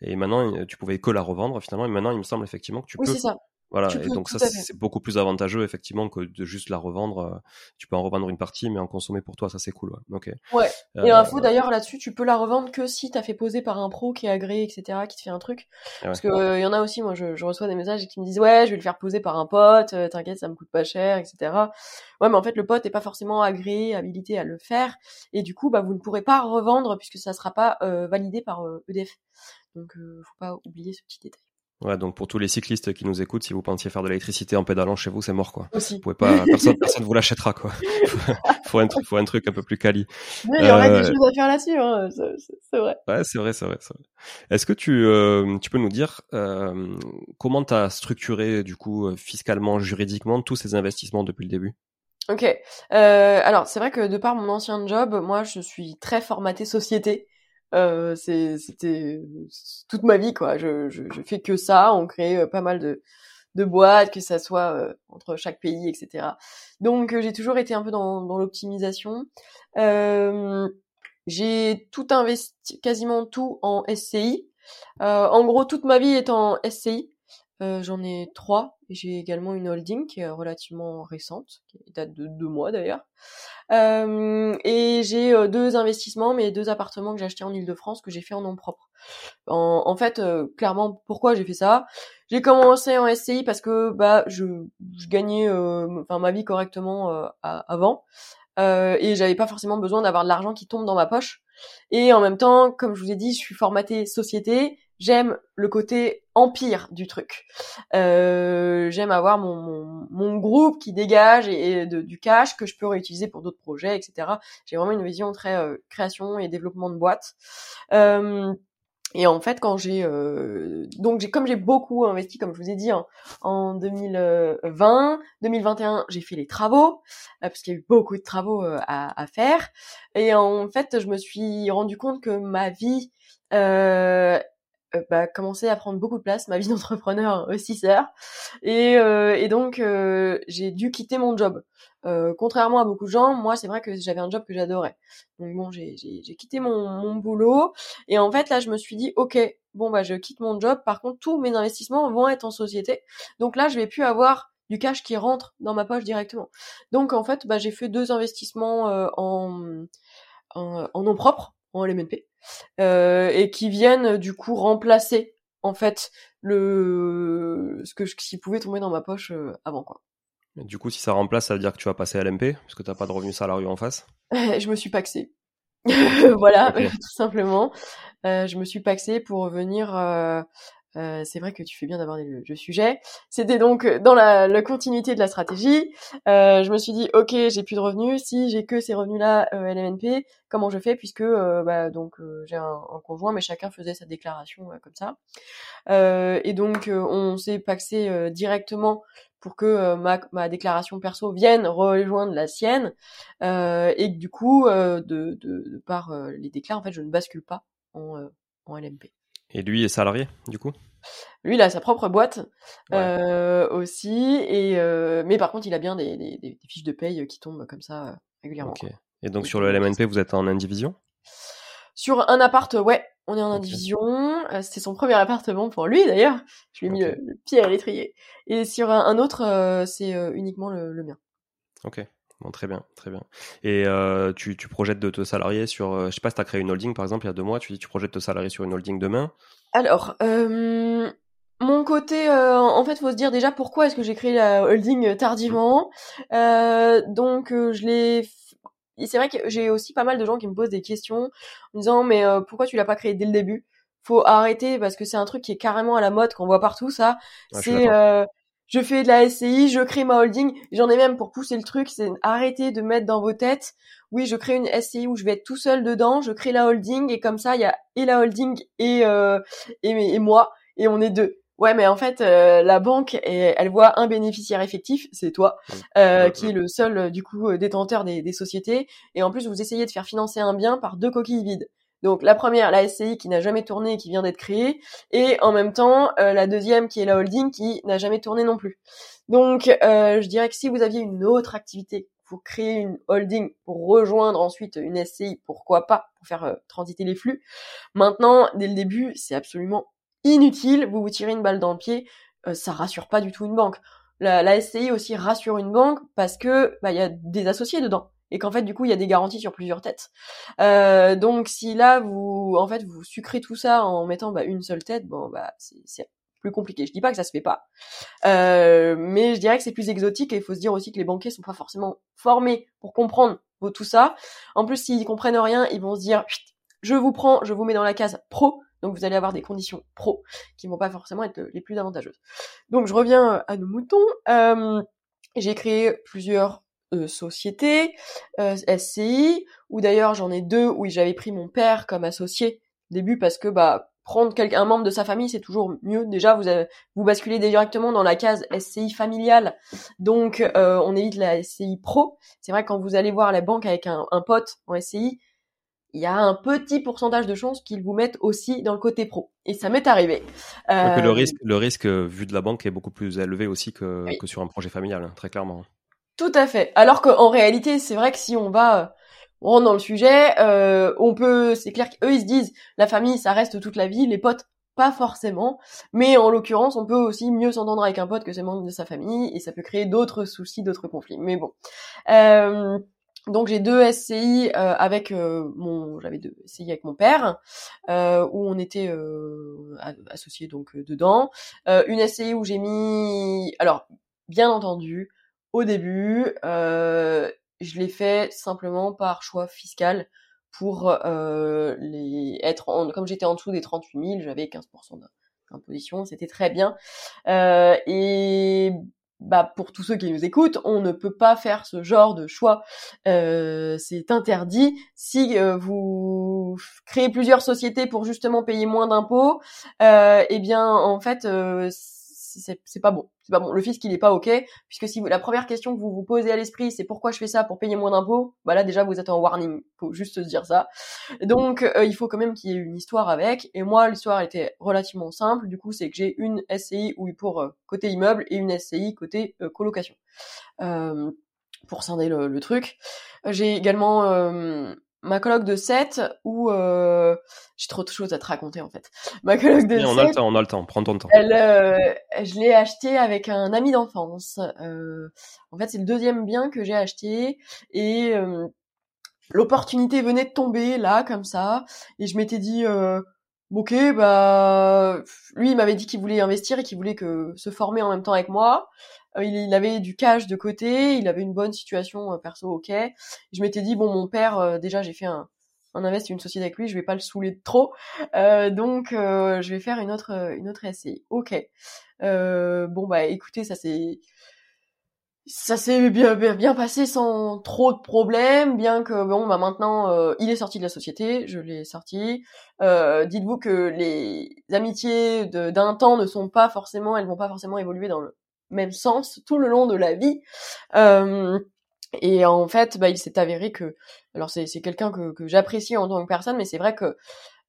Et maintenant, tu pouvais que la revendre finalement. Et maintenant, il me semble effectivement que tu oui, peux. Voilà, et donc ça, c'est beaucoup plus avantageux, effectivement, que de juste la revendre. Euh, tu peux en revendre une partie, mais en consommer pour toi, ça c'est cool. Ouais. Ok. Ouais. Et euh, info d'ailleurs là-dessus, tu peux la revendre que si t'as fait poser par un pro qui est agréé, etc., qui te fait un truc. Parce que il y en a aussi, moi, je, je, reçois des messages qui me disent ouais, je vais le faire poser par un pote, euh, t'inquiète, ça me coûte pas cher, etc. Ouais, mais en fait, le pote est pas forcément agréé, habilité à le faire, et du coup, bah, vous ne pourrez pas revendre puisque ça sera pas validé par EDF. Donc, faut pas oublier ce petit détail. Ouais, donc pour tous les cyclistes qui nous écoutent, si vous pensiez faire de l'électricité en pédalant chez vous, c'est mort quoi. Aussi. Vous pouvez pas, personne, personne vous l'achètera quoi. faut un truc, faut un truc un peu plus quali. Oui, il y aurait des euh, choses à faire là-dessus, hein. c'est vrai. Ouais, c'est vrai, c'est vrai, vrai. Est-ce que tu, euh, tu peux nous dire euh, comment tu as structuré du coup fiscalement, juridiquement tous ces investissements depuis le début? Ok. Euh, alors c'est vrai que de par mon ancien job, moi je suis très formatée société. Euh, c'était toute ma vie quoi. Je, je, je, fais que ça. On crée euh, pas mal de, de boîtes, que ça soit euh, entre chaque pays, etc. Donc j'ai toujours été un peu dans, dans l'optimisation. j'ai tout investi, quasiment tout en SCI. en gros, toute ma vie est en SCI. J'en ai trois. J'ai également une holding qui est relativement récente, qui date de deux mois d'ailleurs. Euh, et j'ai euh, deux investissements, mais deux appartements que j'ai achetés en Ile-de-France que j'ai fait en nom propre. En, en fait, euh, clairement, pourquoi j'ai fait ça? J'ai commencé en SCI parce que bah je, je gagnais enfin ma vie correctement avant. Euh, et j'avais pas forcément besoin d'avoir de l'argent qui tombe dans ma poche. Et en même temps, comme je vous ai dit, je suis formatée société, j'aime le côté empire du truc. Euh, j'aime avoir mon, mon, mon, groupe qui dégage et, du cash que je peux réutiliser pour d'autres projets, etc. J'ai vraiment une vision très euh, création et développement de boîte. Euh, et en fait, quand j'ai euh, donc j'ai comme j'ai beaucoup investi, comme je vous ai dit, en 2020, 2021, j'ai fait les travaux euh, parce qu'il y a eu beaucoup de travaux euh, à, à, faire. Et en fait, je me suis rendu compte que ma vie bah, commencé à prendre beaucoup de place, ma vie d'entrepreneur aussi sœur. Et, euh, et donc, euh, j'ai dû quitter mon job. contrairement à beaucoup de gens, moi, c'est vrai que j'avais un job que j'adorais. Donc bon, j'ai quitté mon, mon boulot. Et en fait, là, je me suis dit, ok, bon, bah, je quitte mon job. Par contre, tous mes investissements vont être en société. Donc là, je vais plus avoir du cash qui rentre dans ma poche directement. Donc en fait, bah, j'ai fait deux investissements en, en, en nom propre, en LMNP. Euh, et qui viennent du coup remplacer en fait le ce que qui pouvait tomber dans ma poche euh, avant quoi. du coup, si ça remplace, ça veut dire que tu vas passer à l'MP parce que t'as pas de revenus salariaux en face? je me suis paxé. voilà, tout simplement. Euh, je me suis paxé pour venir Euh, c'est vrai que tu fais bien d'aborder le, sujet. C'était donc dans la, la, continuité de la stratégie. Euh, je me suis dit, ok, j'ai plus de revenus. Si j'ai que ces revenus-là euh, LMNP, comment je fais puisque euh, bah, donc euh, j'ai un, un, conjoint, mais chacun faisait sa déclaration comme ça. et donc on s'est paxé directement pour que ma, ma, déclaration perso vienne rejoindre la sienne et que du coup de, de, de par les déclats, en fait, je ne bascule pas en, en LMP. Et lui est salarié, du coup? Lui, il a sa propre boîte euh, aussi, et euh, mais par contre, il a bien des, des, des, fiches de paye qui tombent comme ça euh, régulièrement. Et donc sur le LMNP, vous êtes en indivision? Sur un appart, ouais, on est en indivision. Euh, c'est son premier appartement pour lui d'ailleurs. Je lui ai mis le, pied à l'étrier. Et sur un, autre, c'est uniquement le, le mien. Ok. Bon, très bien, très bien. Et euh, tu, tu, projettes de te salarier sur, euh, je sais pas si tu as créé une holding par exemple il y a deux mois, tu dis tu projettes de te salarier sur une holding demain Alors, euh, mon côté, euh, en fait, faut se dire déjà pourquoi est-ce que j'ai créé la holding tardivement. Euh, donc, je l'ai. C'est vrai que j'ai aussi pas mal de gens qui me posent des questions en me disant mais pourquoi tu l'as pas créé dès le début? Faut arrêter parce que c'est un truc qui est carrément à la mode qu'on voit partout ça. c'est je fais de la SCI, je crée ma holding. J'en ai même pour pousser le truc, c'est arrêter de mettre dans vos têtes. Oui, je crée une SCI où je vais être tout seul dedans, je crée la holding et comme ça, il y a et la holding et, euh, et, moi et on est deux. Ouais, mais en fait, euh, la banque, elle voit un bénéficiaire effectif, c'est toi, euh, qui est le seul du coup détenteur des, des sociétés. Et en plus, vous essayez de faire financer un bien par deux coquilles vides. Donc la première, la SCI qui n'a jamais tourné et qui vient d'être créée, et en même temps euh, la deuxième qui est la holding qui n'a jamais tourné non plus. Donc euh, je dirais que si vous aviez une autre activité, vous créez une holding pour rejoindre ensuite une SCI, pourquoi pas, pour faire euh, transiter les flux. Maintenant, dès le début, c'est absolument inutile, vous vous tirez une balle dans le pied, ça rassure pas du tout une banque. La, la SCI aussi rassure une banque parce que bah il y a des associés dedans et qu'en fait du coup il y a des garanties sur plusieurs têtes. Euh, donc si là vous en fait vous sucrez tout ça en mettant bah, une seule tête, bon bah c'est plus compliqué. Je dis pas que ça se fait pas, euh, mais je dirais que c'est plus exotique et il faut se dire aussi que les banquiers sont pas forcément formés pour comprendre tout ça. En plus s'ils comprennent rien, ils vont se dire je vous prends, je vous mets dans la case pro. Donc vous allez avoir des conditions pro qui vont pas forcément être les plus avantageuses. Donc je reviens à nos moutons. Euh, j'ai créé plusieurs euh, société, euh, SCI, ou d'ailleurs j'en ai deux où j'avais pris mon père comme associé au début parce que bah prendre quelqu'un un membre de sa famille c'est toujours mieux. Déjà vous avez, vous basculez directement dans la case SCI familiale, donc euh, on évite la SCI pro. C'est vrai quand vous allez voir la banque avec un, un pote en SCI, il y a un petit pourcentage de chances qu'ils vous mettent aussi dans le côté pro. Et ça m'est arrivé. Euh... le risque, le risque vu de la banque est beaucoup plus élevé aussi que, que sur un projet familial, hein, très clairement. Tout à fait. Alors qu'en réalité, c'est vrai que si on va on rentre dans le sujet, euh, on peut, c'est clair qu'eux ils se disent la famille ça reste toute la vie, les potes pas forcément, mais en l'occurrence on peut aussi mieux s'entendre avec un pote que ses membres de sa famille et ça peut créer d'autres soucis, d'autres conflits. Mais bon. Euh, donc j'ai deux SCI euh, avec euh, mon, j'avais deux SCI avec mon père euh, où on était associés donc dedans. une SCI où j'ai mis, alors bien entendu, au début, euh, je l'ai fait simplement par choix fiscal pour euh, les être en, comme j'étais en dessous des 38 000, j'avais 15% d'imposition, c'était très bien. Euh, et bah pour tous ceux qui nous écoutent, on ne peut pas faire ce genre de choix. Euh, c'est interdit. Si euh, vous créez plusieurs sociétés pour justement payer moins d'impôts, euh, eh bien en fait c'est pas bon. C'est pas bon. Le fisc il est pas ok puisque si vous, la première question que vous vous posez à l'esprit c'est pourquoi je fais ça pour payer moins d'impôts, bah là déjà vous êtes en warning. Faut juste se dire ça. Donc euh, il faut quand même qu'il y ait une histoire avec. Et moi l'histoire était relativement simple. Du coup c'est que j'ai une SCI pour euh, côté immeuble et une SCI côté euh, colocation. pour scinder le, le truc. J'ai également ma colloque de 7 où euh, j'ai trop de choses à te raconter en fait. Ma colloque de 7. On a le temps, on a le temps, prends ton temps. Elle, euh, je l'ai acheté avec un ami d'enfance. Euh, en fait, c'est le deuxième bien que j'ai acheté et euh, l'opportunité venait de tomber là comme ça et je m'étais dit euh, ok bah lui il m'avait dit qu'il voulait investir et qu'il voulait que se former en même temps avec moi euh, il, avait du cash de côté, il avait une bonne situation euh, perso, ok. Je m'étais dit bon, mon père, euh, déjà j'ai fait un, un invest une société avec lui, je vais pas le saouler de trop. Euh, donc euh, je vais faire une autre une autre SCI. Ok. Euh, bon bah écoutez, ça c'est ça s'est bien, bien passé sans trop de problèmes, bien que bon bah maintenant il est sorti de la société, je l'ai sorti. Dites-vous que les amitiés d'un temps ne sont pas forcément, elles vont pas forcément évoluer dans le même sens tout le long de la vie. Euh, et en fait, bah, il s'est avéré que, alors c'est quelqu'un que, que j'apprécie en tant que personne, mais c'est vrai que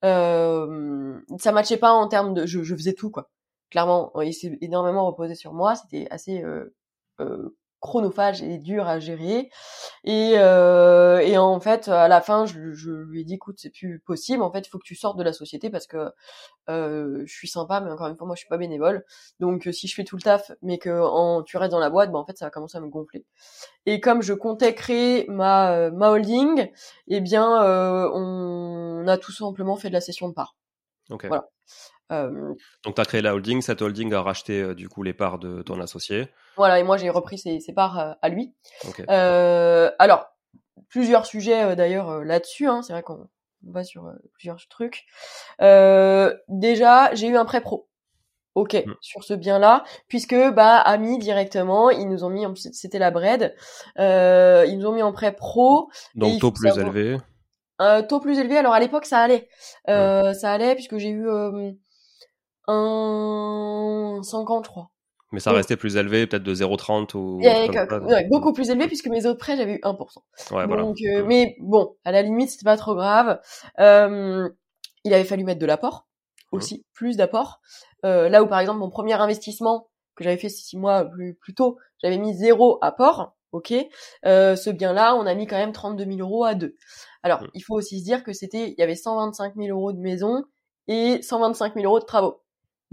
euh, ça matchait pas en termes de, je, je faisais tout quoi. Clairement, il s'est énormément reposé sur moi, c'était assez euh, euh, chronophage et dur à gérer. Et, euh, et en fait, à la fin, je, je lui ai dit, écoute, c'est plus possible. En fait, il faut que tu sortes de la société parce que euh, je suis sympa, mais encore une fois, moi, je suis pas bénévole. Donc, si je fais tout le taf, mais que en, tu restes dans la boîte, ben, en fait, ça va commencer à me gonfler. Et comme je comptais créer ma, ma holding, eh bien, euh, on a tout simplement fait de la session de parts. Okay. Voilà. Euh, Donc, tu as créé la holding. Cette holding a racheté euh, du coup les parts de ton associé. Voilà, et moi j'ai repris ses, ses, parts euh, à lui. Euh, alors, plusieurs sujets d'ailleurs là-dessus. Hein, c'est vrai qu'on va sur plusieurs trucs. déjà, j'ai eu un prêt pro. Ok, mmh. sur ce bien-là, puisque bah amis directement, ils nous ont mis, c'était la bread, ils nous ont mis en prêt pro. Donc taux plus élevé. Un taux plus élevé. Alors à l'époque ça allait, euh, ça allait puisque j'ai eu un 50, je crois. Mais ça restait plus élevé, peut-être de 0,30 ou. Ouais, beaucoup plus élevé puisque mes autres prêts, j'avais eu 1%. Ouais, Donc, euh, mais bon, à la limite, c'était pas trop grave. Euh, il avait fallu mettre de l'apport aussi, plus d'apport. Euh, là où, par exemple, mon premier investissement que j'avais fait six mois plus, plus tôt, j'avais mis zéro apport. Ok, euh, ce bien-là, on a mis quand même 32 000 euros à deux. Alors, mmh. il faut aussi se dire que c'était, il y avait 125 000 euros de maison et 125 000 euros de travaux.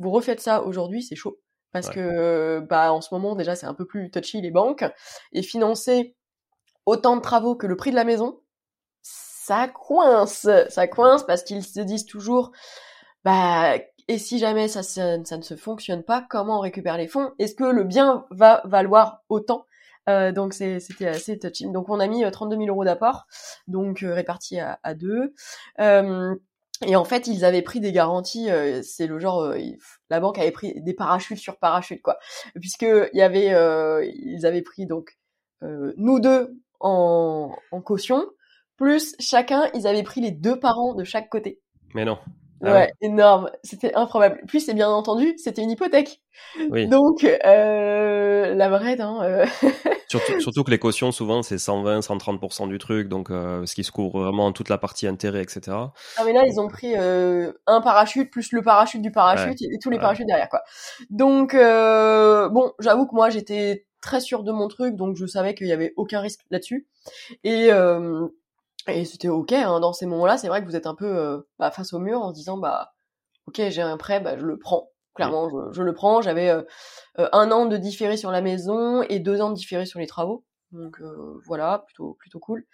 Vous refaites ça aujourd'hui, c'est chaud. Parce que, bah, en ce moment, déjà, c'est un peu plus touchy les banques. Et financer autant de travaux que le prix de la maison, ça coince. Ça coince parce qu'ils se disent toujours, bah, et si jamais ça, ça, ne se fonctionne pas, comment on récupère les fonds? Est-ce que le bien va valoir autant? Euh, donc c'était assez touchy. Donc on a mis 32 euh, 000 euros d'apport, donc euh, répartis à, à deux. Euh, et en fait, ils avaient pris des garanties. Euh, c'est le genre, euh, la banque avait pris des parachutes sur parachutes, quoi. Puisque il y avait, euh, ils avaient pris donc nous deux en, en, caution, plus chacun, ils avaient pris les deux parents de chaque côté. Mais non. Ah ouais, énorme. C'était improbable. Plus, c'est bien entendu, c'était une hypothèque. Oui. Donc, euh, la vraie, hein, euh... surtout, surtout, que les cautions, souvent, c'est 120, 130% du truc, donc euh, ce qui se couvre vraiment toute la partie intérêt, etc. Ah, mais là, ils ont pris euh, un parachute, plus le parachute du parachute, et tous les parachutes derrière, quoi. Donc, euh, bon, j'avoue que moi, j'étais très sûr de mon truc, donc je savais qu'il y avait aucun risque là-dessus. Et... Euh, et c'était ok hein, dans ces moments-là. C'est vrai que vous êtes un peu euh, bah, face au mur en se disant bah ok j'ai un prêt, bah je le prends. Clairement, je, je le prends. J'avais euh, euh, un an de différé sur la maison et deux ans de différé sur les travaux. Donc voilà, plutôt plutôt cool.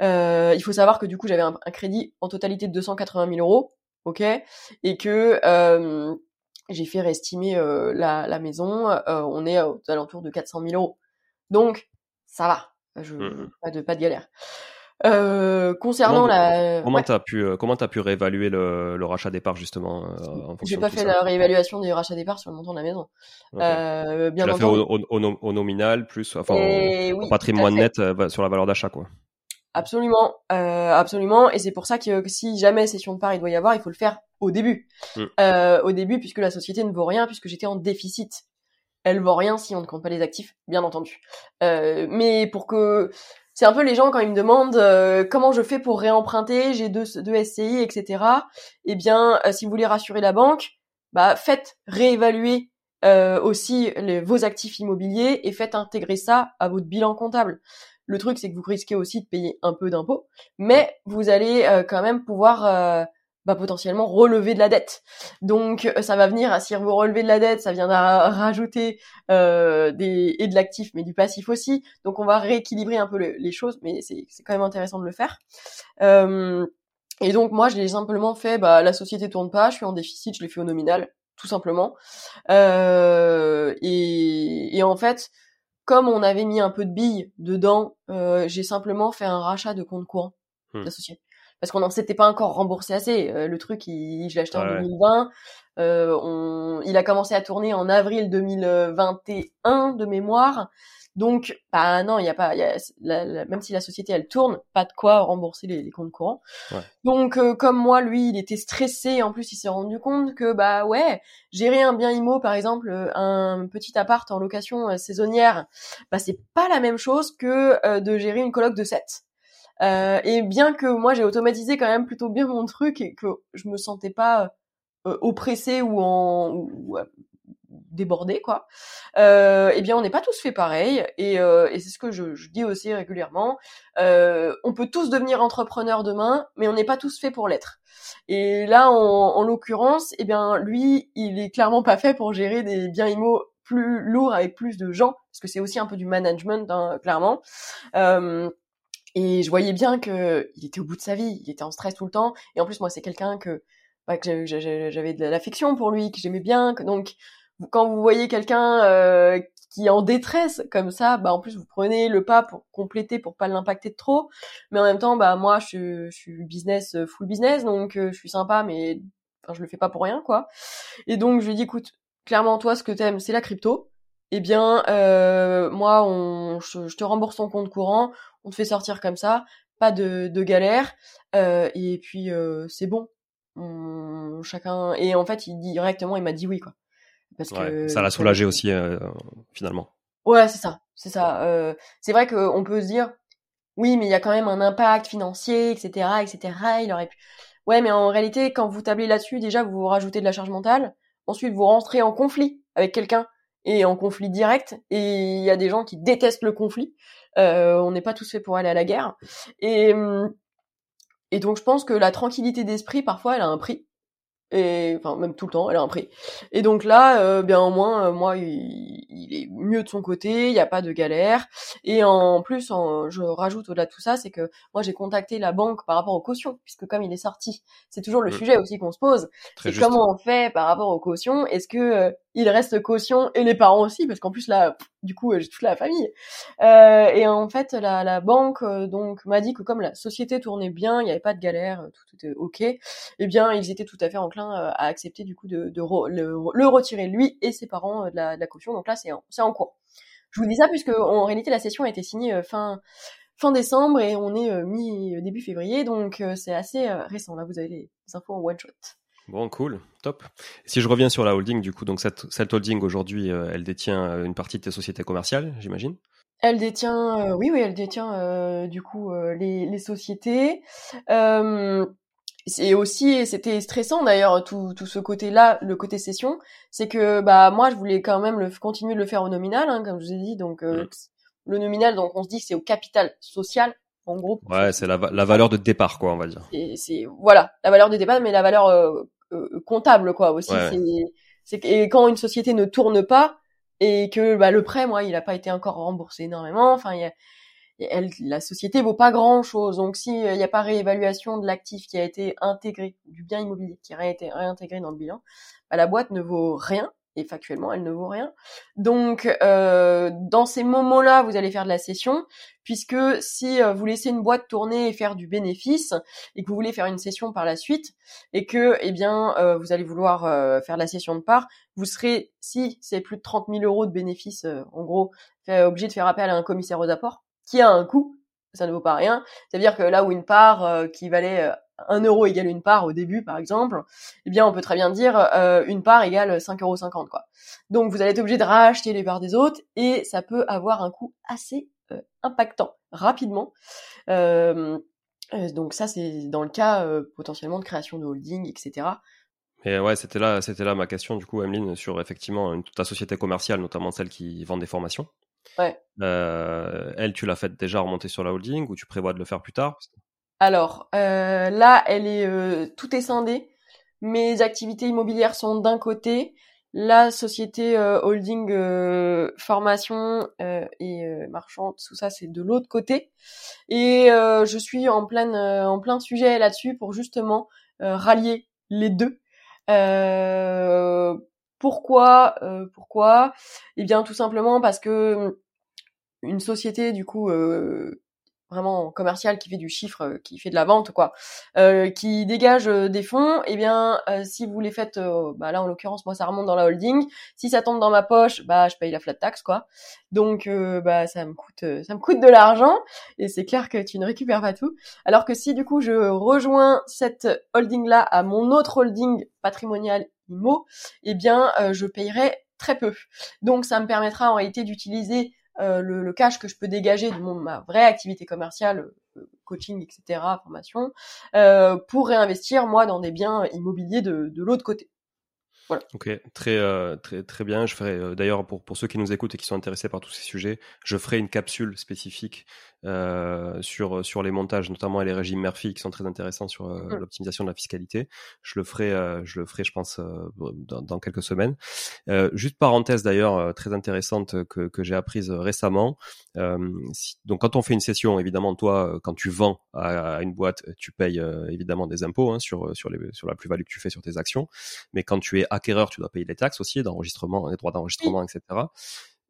il faut savoir que du coup j'avais un, crédit en totalité de 280 000 euros, ok, et que j'ai fait réestimer la, la maison. on est aux alentours de 400 000 euros. Donc ça va, je, mmh pas de pas de galère. Euh, concernant la. Comment t'as pu euh, comment t'as pu réévaluer le, le rachat des parts justement euh, J'ai pas fait la réévaluation des rachats des parts sur le montant de la maison. Euh, bien tu l'as fait au, au, au, nominal plus enfin au, patrimoine net euh, sur la valeur d'achat quoi. Absolument, euh, absolument. Et c'est pour ça que, si jamais session de part il doit y avoir, il faut le faire au début. Mm. Euh, au début, puisque la société ne vaut rien, puisque j'étais en déficit. Elle vaut rien si on ne compte pas les actifs, bien entendu. Euh, mais pour que c'est un peu les gens quand ils me demandent euh, comment je fais pour réemprunter, j'ai deux, deux SCI, etc. Eh bien, euh, si vous voulez rassurer la banque, bah faites réévaluer euh, aussi vos actifs immobiliers et faites intégrer ça à votre bilan comptable. Le truc, c'est que vous risquez aussi de payer un peu d'impôts, mais vous allez quand même pouvoir bah, potentiellement relever de la dette. Donc euh, ça va venir, si vous relevez de la dette, ça viendra rajouter euh, des et de l'actif, mais du passif aussi. Donc on va rééquilibrer un peu les choses, mais c'est quand même intéressant de le faire. Euh, et donc moi je l'ai simplement fait, bah la société tourne pas, je suis en déficit, je l'ai fait au nominal, tout simplement. Euh, et, et en fait, comme on avait mis un peu de billes dedans, euh, j'ai simplement fait un rachat de compte courant de la société parce qu'on n'en s'était pas encore remboursé assez. le truc, il, je l'ai acheté en 2020. On, il a commencé à tourner en avril 2021 de mémoire. Donc, bah non, il y a pas, y a, même si la société elle tourne, pas de quoi rembourser les, comptes courants. Donc, euh, comme moi, lui, il était stressé. En plus, il s'est rendu compte que bah ouais, gérer un bien immo, par exemple, euh, un petit appart en location euh, saisonnière, bah c'est pas la même chose que de gérer une coloc de 7. Et bien que moi j'ai automatisé quand même plutôt bien mon truc et que je me sentais pas oppressé ou en débordé quoi. Euh, eh bien, on n'est pas tous fait pareil, et, euh, et c'est ce que je, je, dis aussi régulièrement. Euh, on peut tous devenir entrepreneur demain, mais on n'est pas tous fait pour l'être. Et là, en, en l'occurrence, eh bien, lui, il est clairement pas fait pour gérer des biens immo plus lourds avec plus de gens, parce que c'est aussi un peu du management, hein, clairement. Et je voyais bien que il était au bout de sa vie, il était en stress tout le temps. Et en plus, moi, c'est quelqu'un que, bah, que j'avais de l'affection pour lui, que j'aimais bien, que, donc quand vous voyez quelqu'un euh, qui est en détresse comme ça, bah en plus vous prenez le pas pour compléter pour pas l'impacter de trop, mais en même temps bah moi je, suis business euh, full business donc euh, je suis sympa mais enfin, je le fais pas pour rien quoi. Et donc je lui dis écoute clairement toi ce que t'aimes c'est la crypto. Eh bien euh, moi je, te rembourse ton compte courant, on te fait sortir comme ça, pas de, de galère et puis c'est bon. On, chacun et en fait il directement il m'a dit oui quoi ça l'a soulagé aussi euh, finalement. Ouais, c'est ça, c'est ça. Euh, c'est vrai qu'on peut se dire, oui, mais il y a quand même un impact financier, etc., etc. Il aurait pu. Ouais, mais en réalité, quand vous tablez là-dessus, déjà vous rajoutez de la charge mentale. Ensuite, vous rentrez en conflit avec quelqu'un et en conflit direct. Et il y a des gens qui détestent le conflit. Euh, on n'est pas tous faits pour aller à la guerre. Et et donc je pense que la tranquillité d'esprit, parfois, elle a un prix. Et enfin même tout le temps elle a un prix. Et donc là euh, bien au moins euh, moi il, est mieux de son côté il n'y a pas de galère. Et en plus en, je rajoute au-delà de tout ça c'est que moi j'ai contacté la banque par rapport aux cautions puisque comme il est sorti c'est toujours le mmh. sujet aussi qu'on se pose. C'est comment on fait par rapport aux cautions? Est-ce que euh, il reste caution et les parents aussi parce qu'en plus là du coup j'ai toute la famille. Euh, et en fait la, la banque euh, donc m'a dit que comme la société tournait bien il n'y avait pas de galère tout était ok eh bien ils étaient tout à fait enclins euh, à accepter du coup de, de le, retirer lui et ses parents de la, de la caution. Donc là c'est en, en cours. Je vous dis ça puisque en réalité la session a été signée fin fin décembre et on est mi début février. Donc c'est assez récent. Là vous avez les infos en one shot Bon, cool, top. Si je reviens sur la holding, du coup, donc cette, cette holding aujourd'hui, euh, elle détient euh, une partie de tes sociétés commerciales, j'imagine? Elle détient, euh, oui, oui, elle détient du coup les, les, sociétés. c'est aussi, c'était stressant d'ailleurs tout, tout ce côté-là, le côté session, c'est que bah moi je voulais quand même le, continuer de le faire au nominal, hein, comme je vous ai dit, donc mmh. le nominal, donc on se dit que c'est au capital social, en gros. Ouais, c'est la, la, valeur de départ, quoi, on va dire. C'est voilà, la valeur de départ, mais la valeur comptable, quoi, aussi. C'est et quand une société ne tourne pas et que bah, le prêt, moi, il n'a pas été encore remboursé énormément. Enfin, y a, elle, la société vaut pas grand chose. Donc, s'il n'y a pas réévaluation de l'actif qui a été intégré, du bien immobilier qui a été réintégré dans le bilan, bah, la boîte ne vaut rien et factuellement elle ne vaut rien. Donc euh, dans ces moments-là, vous allez faire de la session, puisque si euh, vous laissez une boîte tourner et faire du bénéfice, et que vous voulez faire une session par la suite, et que eh bien euh, vous allez vouloir euh, faire la session de part, vous serez, si c'est plus de 30 000 euros de bénéfice, en gros, obligé de faire appel à un commissaire aux apports, qui a un coût, ça ne vaut pas rien. C'est-à-dire que là où une part qui valait un euro égale une part au début, par exemple, eh bien, on peut très bien dire euh, une part égale 5,50 euros, quoi. Donc, vous allez être obligé de racheter les parts des autres et ça peut avoir un coût assez euh, impactant rapidement. Euh, donc ça, c'est dans le cas potentiellement de création de holding, etc. Et ouais, c'était là, c'était là ma question du coup, Emeline, sur effectivement ta société commerciale, notamment celle qui vend des formations. Ouais. elle, tu l'as fait déjà remonter sur la holding ou tu prévois de le faire plus tard? Alors euh, là, euh, tout est scindé. Mes activités immobilières sont d'un côté, la société euh, holding formation et marchande, tout ça c'est de l'autre côté. Et je suis en plein en plein sujet là-dessus pour justement rallier les deux. pourquoi Pourquoi? Eh bien tout simplement parce que une société du coup vraiment commercial qui fait du chiffre, euh, qui fait de la vente, quoi, euh, qui dégage euh, des fonds, eh bien, si vous les faites, bah là en l'occurrence, moi ça remonte dans la holding. Si ça tombe dans ma poche, bah je paye la flat tax, quoi. Donc, bah ça me coûte, ça me coûte de l'argent, et c'est clair que tu ne récupères pas tout. Alors que si du coup je rejoins cette holding là à mon autre holding patrimonial IMO, eh bien, je payerai très peu. Donc, ça me permettra en réalité d'utiliser le, le, cash que je peux dégager de mon, ma vraie activité commerciale, euh, coaching, etc., formation, euh, pour réinvestir moi dans des biens immobiliers de, de l'autre côté. Ok, très, euh, très, très bien. Je ferai euh, d'ailleurs pour, pour ceux qui nous écoutent et qui sont intéressés par tous ces sujets, je ferai une capsule spécifique euh, sur, sur les montages, notamment les régimes Murphy qui sont très intéressants sur mmh. l'optimisation de la fiscalité. Je le ferai, je le ferai, je pense, dans, dans, quelques semaines. juste parenthèse d'ailleurs très intéressante que, que j'ai apprise récemment. donc quand on fait une session, évidemment, toi, quand tu vends à, une boîte, tu payes évidemment des impôts hein, sur, sur, les, sur la plus-value que tu fais sur tes actions. Mais quand tu es acquéreur, tu dois payer les taxes aussi d'enregistrement, les droits d'enregistrement, etc.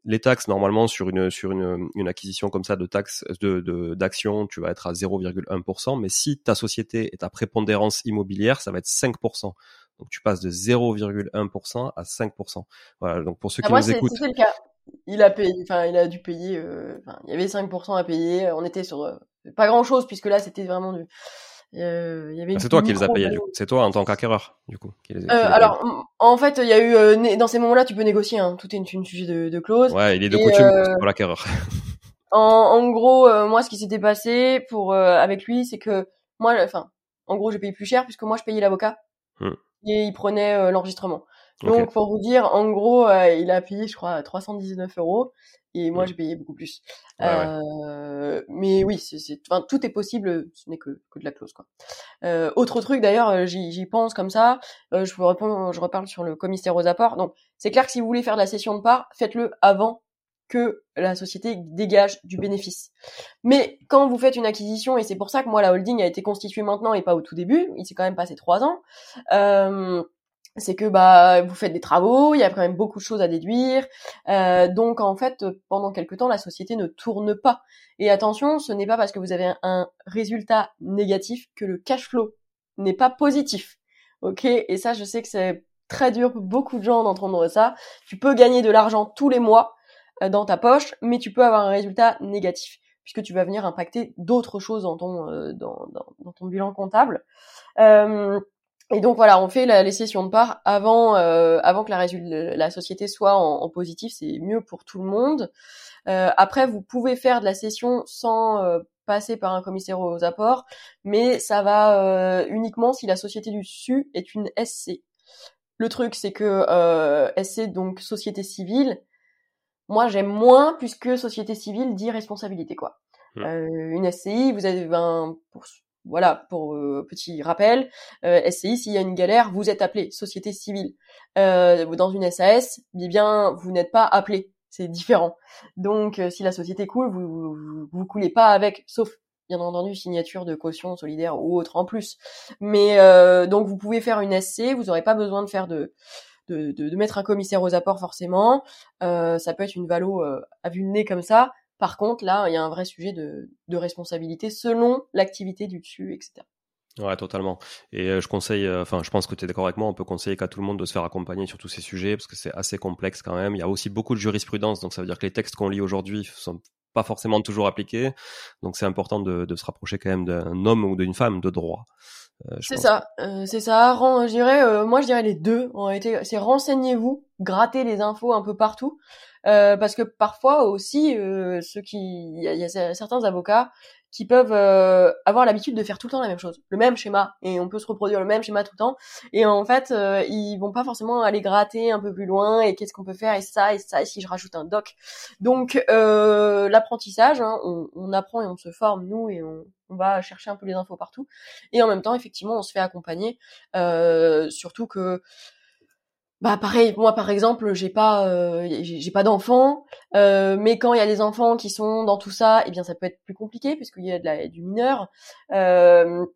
Les taxes, normalement, sur une, sur une, une acquisition comme ça de taxes, de, d'actions, tu vas être à 0,1%. Mais si ta société est à prépondérance immobilière, ça va être 5%. Donc tu passes de 0,1% à 5%. Voilà. Donc pour ceux ah, qui nous écoutent. le cas. Il a payé, enfin, il a dû payer, euh, il y avait 5% à payer. On était sur euh, pas grand chose puisque là, c'était vraiment du, euh, ah, c'est toi qui les as payés, du coup. C'est toi en tant qu'acquéreur, du coup. Qui les, euh, alors, en fait, il y a eu euh, dans ces moments-là, tu peux négocier. Hein, tout est une, une sujet de, de, clause. Ouais, il est de coutume euh, pour l'acquéreur. en, en, gros, moi, ce qui s'était passé pour avec lui, c'est que moi, enfin, en gros, j'ai payé plus cher puisque moi, je payais l'avocat hmm. et il prenait l'enregistrement. Donc, pour vous dire, en gros, il a payé, je crois, 319 euros et moi, mmh. j'ai payé beaucoup plus. euh, Mais oui, c'est, enfin, tout est possible, ce n'est que, que de la clause. Quoi. Euh, autre truc, d'ailleurs, euh, j'y, j'y pense comme ça, euh, je, vous réponds, je reparle sur le commissaire aux apports. Donc, c'est clair que si vous voulez faire de la cession de part, faites-le avant que la société dégage du bénéfice. Mais quand vous faites une acquisition, et c'est pour ça que moi, la holding a été constituée maintenant et pas au tout début, il s'est quand même passé trois ans, euh, c'est que bah vous faites des travaux, il y a quand même beaucoup de choses à déduire, euh, donc en fait pendant quelque temps la société ne tourne pas. Et attention, ce n'est pas parce que vous avez un résultat négatif que le cash flow n'est pas positif, ok? Et ça, je sais que c'est très dur pour beaucoup de gens d'entendre ça. Tu peux gagner de l'argent tous les mois euh, dans ta poche, mais tu peux avoir un résultat négatif puisque tu vas venir impacter d'autres choses dans ton euh, ton bilan comptable. Et donc voilà, on fait la, les sessions de part avant euh, avant que la, la société soit en, positif, c'est mieux pour tout le monde. Euh, après, vous pouvez faire de la session sans euh, passer par un commissaire aux apports, mais ça va euh, uniquement si la société du dessus est une SC. Le truc, c'est que SC donc société civile. Moi, j'aime moins puisque société civile dit responsabilité quoi. Mmh. une SCI, vous avez un pour voilà, pour euh, petit rappel, euh, SCI, s'il y a une galère, vous êtes appelé, société civile. Euh, dans une SAS, eh bien, vous n'êtes pas appelé, c'est différent. Donc, euh, si la société coule, vous, vous, coulez pas avec, sauf bien entendu signature de caution solidaire ou autre en plus. Mais donc, vous pouvez faire une SC, vous n'aurez pas besoin de faire de de, de, de, mettre un commissaire aux apports forcément. ça peut être une valo à vue de nez comme ça. Par contre, là, il y a un vrai sujet de, responsabilité selon l'activité du dessus, etc. Ouais, totalement. Et euh, je conseille, euh, enfin, je pense que tu es d'accord avec moi, on peut conseiller qu'à tout le monde de se faire accompagner sur tous ces sujets parce que c'est assez complexe quand même. Il y a aussi beaucoup de jurisprudence, donc ça veut dire que les textes qu'on lit aujourd'hui sont pas forcément toujours appliqués. Donc c'est important de, se rapprocher quand même d'un homme ou d'une femme de droit. Euh, c'est ça, c'est ça. je dirais, moi je dirais les deux. En réalité, c'est renseignez-vous, grattez les infos un peu partout. Euh, parce que parfois aussi, euh, ceux qui, il y, a certains avocats qui peuvent euh, avoir l'habitude de faire tout le temps la même chose, le même schéma, et on peut se reproduire le même schéma tout le temps. Et en fait, euh, ils vont pas forcément aller gratter un peu plus loin et qu'est-ce qu'on peut faire et ça et ça et si je rajoute un doc. Donc l'apprentissage, hein, on, on, apprend et on se forme nous et on, on, va chercher un peu les infos partout. Et en même temps, effectivement, on se fait accompagner, surtout que bah pareil moi par exemple j'ai pas euh, j'ai pas d'enfants euh, mais quand il y a des enfants qui sont dans tout ça eh bien ça peut être plus compliqué puisqu'il y a de la, du mineur. Euh,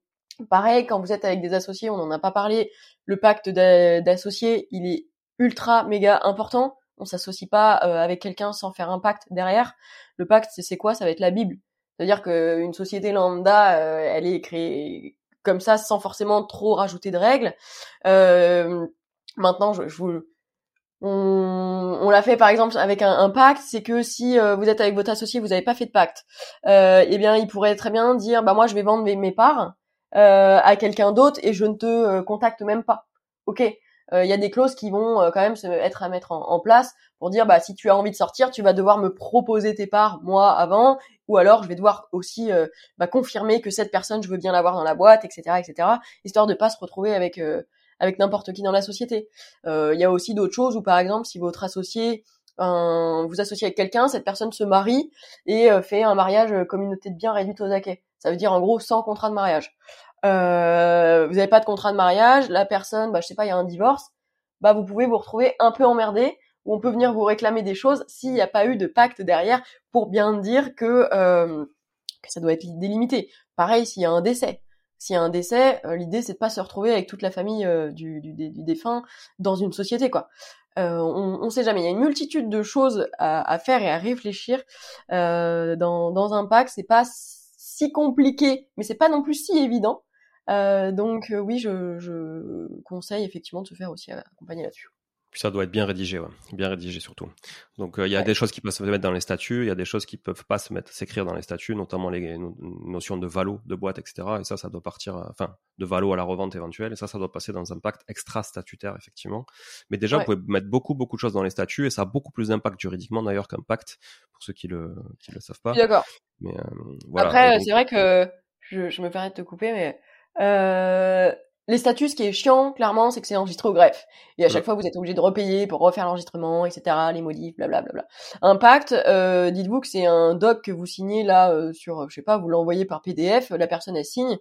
pareil quand vous êtes avec des associés on n'en a pas parlé le pacte d'associés il est ultra méga important. On s'associe pas avec quelqu'un sans faire un pacte derrière. Le pacte c'est quoi? Ça va être la bible. C'est-à-dire qu'une société lambda, elle est créée comme ça sans forcément trop rajouter de règles. Maintenant, je, vous on, on l'a fait par exemple avec un, un pacte, c'est que si euh, vous êtes avec votre associé, vous n'avez pas fait de pacte, euh, eh bien il pourrait très bien dire bah moi je vais vendre mes, mes parts euh, à quelqu'un d'autre et je ne te euh, contacte même pas. Ok, il y a des clauses qui vont quand même se être à mettre en, place pour dire bah si tu as envie de sortir, tu vas devoir me proposer tes parts moi avant, ou alors je vais devoir aussi bah, confirmer que cette personne je veux bien l'avoir dans la boîte, etc., etc. Histoire de pas se retrouver avec avec n'importe qui dans la société. Euh, il y a aussi d'autres choses où, par exemple, si votre associé vous associez avec quelqu'un, cette personne se marie et euh, fait un mariage euh, communauté de biens réduite aux acquets. Ça veut dire en gros sans contrat de mariage. Vous n'avez pas de contrat de mariage, la personne, bah, je sais pas, il y a un divorce, bah vous pouvez vous retrouver un peu emmerdé ou on peut venir vous réclamer des choses s'il n'y a pas eu de pacte derrière pour bien dire que ça doit être délimité. Pareil s'il y a un décès s'il y a un décès, euh, l'idée c'est de pas se retrouver avec toute la famille euh, du, du, du, défunt dans une société quoi. Euh, on, on sait jamais. Il y a une multitude de choses à, à faire et à réfléchir euh, dans, dans un pacte. C'est pas si compliqué, mais c'est pas non plus si évident. donc oui, je, je conseille effectivement de se faire aussi accompagner là-dessus ça doit être bien rédigé, ouais. bien rédigé surtout. Donc euh, il y a des choses qui peuvent se mettre dans les statuts, il y a des choses qui peuvent pas se mettre, s'écrire dans les statuts, notamment les notions de valo, de boîte, etc. Et ça, ça doit partir, euh, enfin, de valo à la revente éventuelle. Et ça, ça doit passer dans un pacte extra statutaire, effectivement. Mais déjà, vous pouvez mettre beaucoup, beaucoup de choses dans les statuts et ça a beaucoup plus d'impact juridiquement d'ailleurs qu'un pacte pour ceux qui le, qui le savent pas. D'accord. Mais euh, voilà. Après, c'est vrai que je, je me permets de te couper, mais euh, les statuts, ce qui est chiant, clairement, c'est que c'est enregistré au greffe. Et à chaque fois, vous êtes obligé de repayer pour refaire l'enregistrement, etc., les modifs, blablabla. Un pacte, euh, dites-vous que c'est un doc que vous signez là euh, sur, je sais pas, vous l'envoyez par PDF, la personne elle signe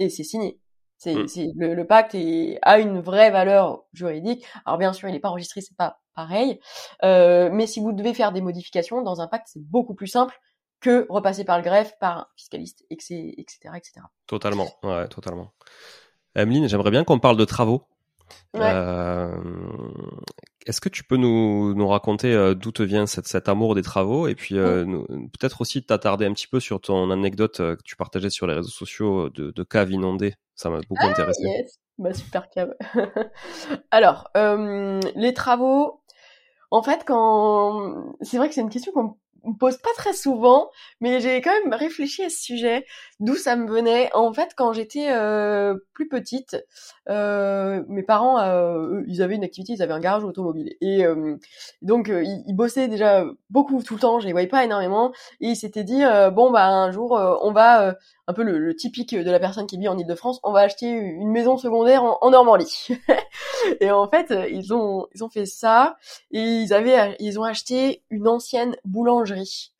et c'est signé. C'est, mm. le, le, pacte est, a une vraie valeur juridique. Alors bien sûr, il n'est pas enregistré, c'est pas pareil. Euh, mais si vous devez faire des modifications dans un pacte, c'est beaucoup plus simple que repasser par le greffe, par un fiscaliste, etc., etc. Totalement, ouais, totalement. Emeline, j'aimerais bien qu'on parle de travaux. Euh, est-ce que tu peux nous, nous raconter euh, d'où te vient cette, cet amour des travaux et puis euh, peut-être aussi t'attarder un petit peu sur ton anecdote que tu partageais sur les réseaux sociaux de, de cave inondée. Ça m'a beaucoup ah, intéressé. Yes. Bah, super cave. Alors, les travaux, en fait, quand c'est vrai que c'est une question qu'on me pose pas très souvent, mais j'ai quand même réfléchi à ce sujet, d'où ça me venait. En fait, quand j'étais euh, plus petite, euh, mes parents, euh, ils avaient une activité, ils avaient un garage automobile, et euh, donc euh, ils, bossaient déjà beaucoup tout le temps. Je les voyais pas énormément, et ils s'étaient dit bon bah un jour on va un peu le, le, typique de la personne qui vit en Ile-de-France, on va acheter une maison secondaire en, en Normandie. et en fait, ils ont ils ont fait ça et ils avaient ils ont acheté une ancienne boulangerie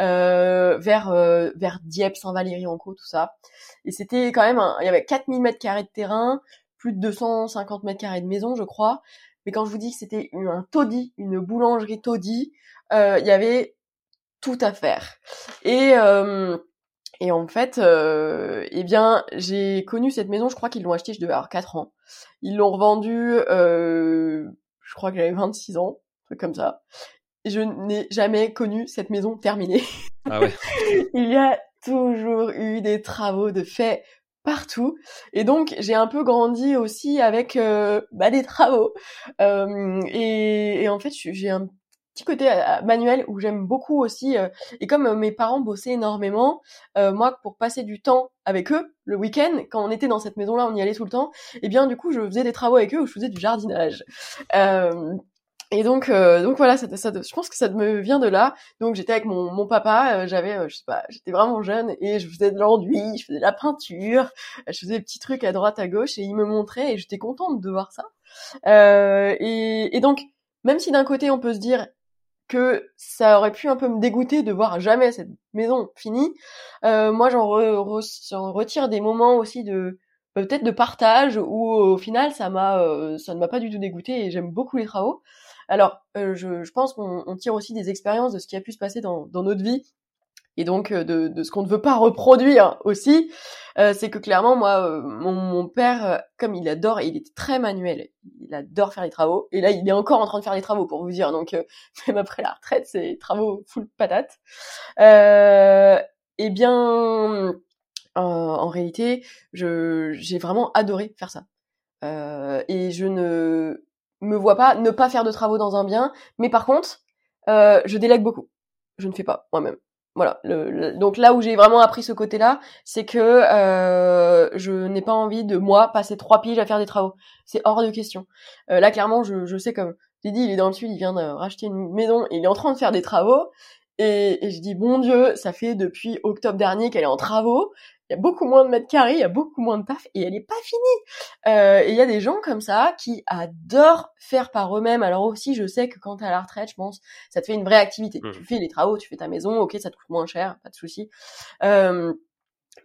euh, vers euh, vers Dieppe, Saint-Valery-en-Caux, tout ça. Et c'était quand même il y avait 4000 mètres carrés de terrain, plus de 250 mètres carrés de maison, je crois. Mais quand je vous dis que c'était un taudis, une boulangerie taudis, euh, il y avait tout à faire. Et euh, et en fait, euh, eh bien, j'ai connu cette maison, je crois qu'ils l'ont achetée, je devais avoir 4 ans. Ils l'ont revendue, euh, je crois que j'avais 26 ans, un truc comme ça. Je n'ai jamais connu cette maison terminée. Ah ouais. Il y a toujours eu des travaux de fait partout. Et donc, j'ai un peu grandi aussi avec euh, bah, des travaux. Euh, et, et, en fait, j'ai un petit côté euh, manuel où j'aime beaucoup aussi. Euh, et comme mes parents bossaient énormément, moi, pour passer du temps avec eux, le week-end, quand on était dans cette maison-là, on y allait tout le temps, et eh bien du coup, je faisais des travaux avec eux où je faisais du jardinage. Et donc, donc voilà, ça, ça, je pense que ça me vient de là. Donc j'étais avec mon, mon papa, j'avais, je sais pas, j'étais vraiment jeune et je faisais de l'enduit, je faisais de la peinture, je faisais des petits trucs à droite à gauche et il me montrait et j'étais contente de voir ça. et, et donc, même si d'un côté on peut se dire que ça aurait pu un peu me dégoûter de voir jamais cette maison finie. Euh, moi, j'en retire des moments aussi de peut-être de partage où au final ça m'a euh, ça ne m'a pas du tout dégoûté et j'aime beaucoup les travaux. Alors, euh, je, pense qu'on tire aussi des expériences de ce qui a pu se passer dans, notre vie et donc euh, de, ce qu'on ne veut pas reproduire aussi, euh, c'est que clairement moi, mon, père, comme il adore, il est très manuel, il adore faire les travaux, et là il est encore en train de faire les travaux pour vous dire, donc même après la retraite, c'est travaux full patate. eh bien, en réalité, j'ai vraiment adoré faire ça. Et je ne me vois pas ne pas faire de travaux dans un bien, mais par contre, euh, je délègue beaucoup. Je ne fais pas moi-même. Voilà. donc là où j'ai vraiment appris ce côté-là, c'est que euh, je n'ai pas envie de moi passer trois piges à faire des travaux. C'est hors de question. Euh, là clairement, je, je sais comme j'ai dit, il est dans le sud, il vient de racheter une maison, il est en train de faire des travaux. Et, et je dis, bon Dieu, ça fait depuis octobre dernier qu'elle est en travaux il y a beaucoup moins de mètres carrés, il y a beaucoup moins de taf et elle est pas finie. Euh, et il y a des gens comme ça qui adorent faire par eux-mêmes. Alors aussi, je sais que quand t'es à la retraite, je pense, ça te fait une vraie activité. Mmh. Tu fais les travaux, tu fais ta maison, ok, ça te coûte moins cher, pas de souci. Euh,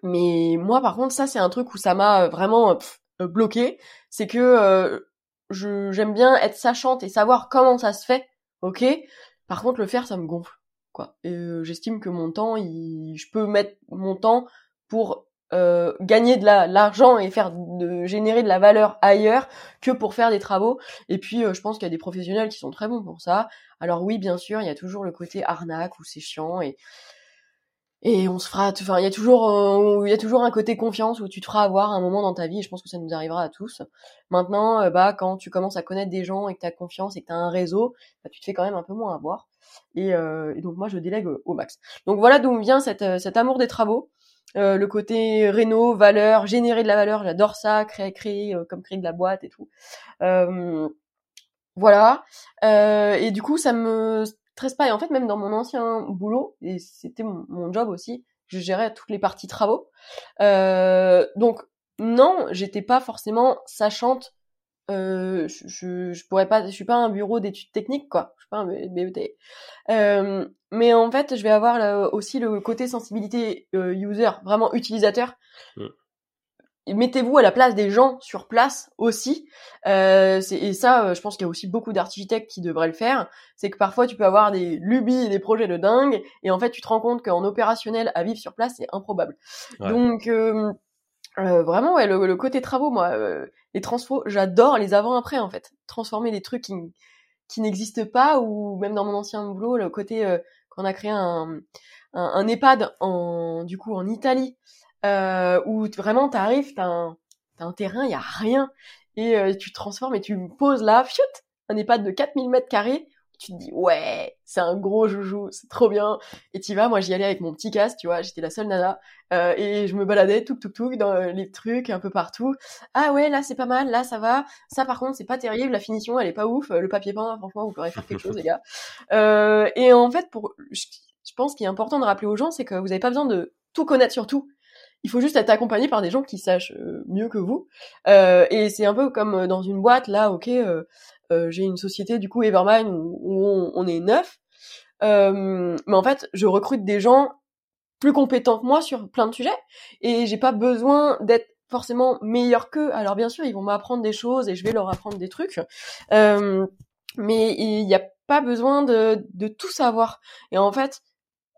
mais moi, par contre, ça c'est un truc où ça m'a vraiment bloqué. C'est que euh, je j'aime bien être sachante et savoir comment ça se fait, ok. Par contre, le faire, ça me gonfle. Quoi. Euh, j'estime que mon temps, il... je peux mettre mon temps pour euh, gagner de l'argent et faire de générer de la valeur ailleurs que pour faire des travaux. Et puis euh, je pense qu'il y a des professionnels qui sont très bons pour ça. Alors oui, bien sûr, il y a toujours le côté arnaque où c'est chiant et et on se fera enfin il y a toujours euh, il y a toujours un côté confiance où tu te feras avoir un moment dans ta vie et je pense que ça nous arrivera à tous. Maintenant euh, bah quand tu commences à connaître des gens et que tu as confiance et que tu as un réseau, bah, tu te fais quand même un peu moins avoir. Et, et donc moi je délègue au max. Donc voilà d'où vient cette, cet amour des travaux. Euh, le côté réno, valeur, générer de la valeur, j'adore ça, créer, créer, euh, comme créer de la boîte et tout. Euh, voilà. et du coup, ça me stresse pas. Et en fait, même dans mon ancien boulot, et c'était mon, job aussi, je gérais toutes les parties travaux. donc non, j'étais pas forcément sachante euh, je, je pourrais pas, je suis pas un bureau d'études techniques quoi, je suis pas un BET. Euh, mais en fait, je vais avoir aussi le côté sensibilité euh, user, vraiment utilisateur. Mm. Mettez-vous à la place des gens sur place aussi. Et ça, je pense qu'il y a aussi beaucoup d'architectes qui devraient le faire. C'est que parfois, tu peux avoir des lubies et des projets de dingue, et en fait, tu te rends compte qu'en opérationnel, à vivre sur place, c'est improbable. Donc euh, vraiment, ouais, le, côté travaux, moi, euh, les transfos, j'adore les avant-après, en fait. Transformer des trucs qui, qui n'existent pas, ou même dans mon ancien boulot, le côté euh, qu'on a créé un, un, un, EHPAD en, du coup, en Italie, euh, où vraiment, t'arrives, t'as un, as un terrain, il y a rien, et euh, tu transformes et tu poses là, fiut, un EHPAD de 4000 mètres carrés, tu te dis ouais c'est un gros joujou c'est trop bien. Et tu vas moi j'y allais avec mon petit casque tu vois j'étais la seule nana. Euh, et je me baladais tout tout tout dans les trucs un peu partout. Ah ouais là c'est pas mal là ça va. Ça par contre c'est pas terrible la finition elle est pas ouf le papier peint franchement vous pourrez faire quelque chose les gars. Euh, et en fait pour je pense qu'il est important de rappeler aux gens c'est que vous avez pas besoin de tout connaître sur tout. Il faut juste être accompagné par des gens qui sachent euh, mieux que vous. Euh, et c'est un peu comme dans une boîte, là, ok, euh, euh, j'ai une société du coup Evermind où, on, est neuf, euh, mais en fait je recrute des gens plus compétents que moi sur plein de sujets et j'ai pas besoin d'être forcément meilleur qu'eux. Alors bien sûr ils vont m'apprendre des choses et je vais leur apprendre des trucs, euh, mais il n'y a pas besoin de, de tout savoir. Et en fait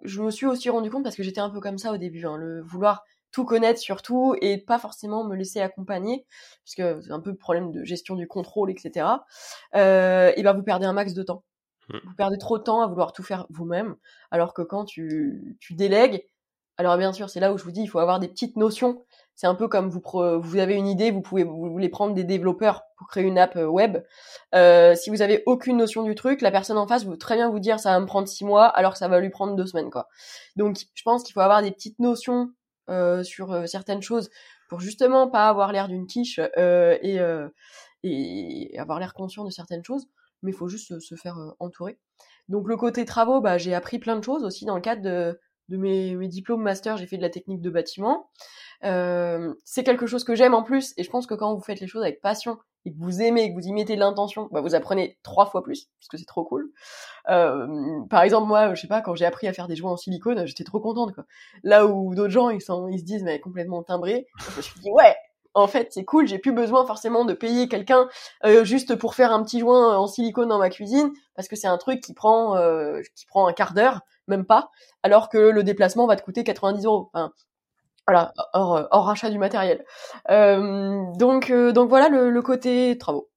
je me suis aussi rendu compte parce que j'étais un peu comme ça au début, hein, le vouloir tout connaître surtout et pas forcément me laisser accompagner parce que c'est un peu le problème de gestion du contrôle etc euh, et ben vous perdez un max de temps. Mmh. vous perdez trop de temps à vouloir tout faire vous-même alors que quand tu, tu délègues alors bien sûr c'est là où je vous dis il faut avoir des petites notions. C'est un peu comme vous vous avez une idée vous pouvez vous voulez prendre des développeurs pour créer une app euh, web. Euh, si vous avez aucune notion du truc la personne en face vous très bien vous dire ça va me prendre six mois alors que ça va lui prendre deux semaines quoi. Donc je pense qu'il faut avoir des petites notions sur euh, certaines choses pour justement pas avoir l'air d'une quiche euh, et, avoir l'air conscient de certaines choses, mais il faut juste se, faire entourer. Donc le côté travaux, bah, j'ai appris plein de choses aussi dans le cadre de, mes, mes, diplômes master, j'ai fait de la technique de bâtiment. Euh, c'est quelque chose que j'aime en plus, et je pense que quand vous faites les choses avec passion et que vous aimez et que vous y mettez l'intention, bah vous apprenez trois fois plus, parce que c'est trop cool. Euh, par exemple, moi, je sais pas, quand j'ai appris à faire des joints en silicone, j'étais trop contente, quoi. Là où d'autres gens, ils, sont, ils se disent, mais complètement timbré, je me suis dit, ouais, en fait, c'est cool, j'ai plus besoin forcément de payer quelqu'un euh, juste pour faire un petit joint en silicone dans ma cuisine, parce que c'est un truc qui prend, euh, qui prend un quart d'heure, même pas, alors que le déplacement va te coûter 90 euros. Enfin, voilà, hors, hors, rachat du matériel. Euh, donc, euh, donc voilà le, le côté travaux.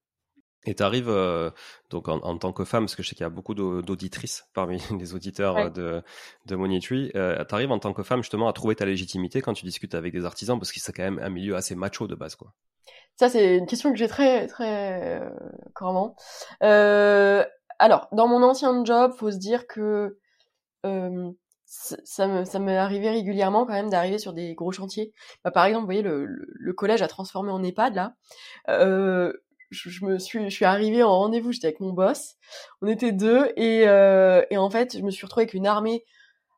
Et tu arrives, euh, donc en, tant que femme, parce que je sais qu'il y a beaucoup d'auditrices parmi les auditeurs de, de Monitree, euh, tu arrives en tant que femme justement à trouver ta légitimité quand tu discutes avec des artisans, parce que c'est quand même un milieu assez macho de base. quoi. Ça, c'est une question que j'ai très, très euh, couramment. Euh, alors, dans mon ancien job, faut se dire que ça me ça m'est arrivé régulièrement quand même d'arriver sur des gros chantiers. Bah, par exemple, vous voyez le, le, collège a transformé en EHPAD là. Euh, je, me suis, je suis arrivée en rendez-vous, j'étais avec mon boss, on était deux et, euh, et en fait je me suis retrouvée avec une armée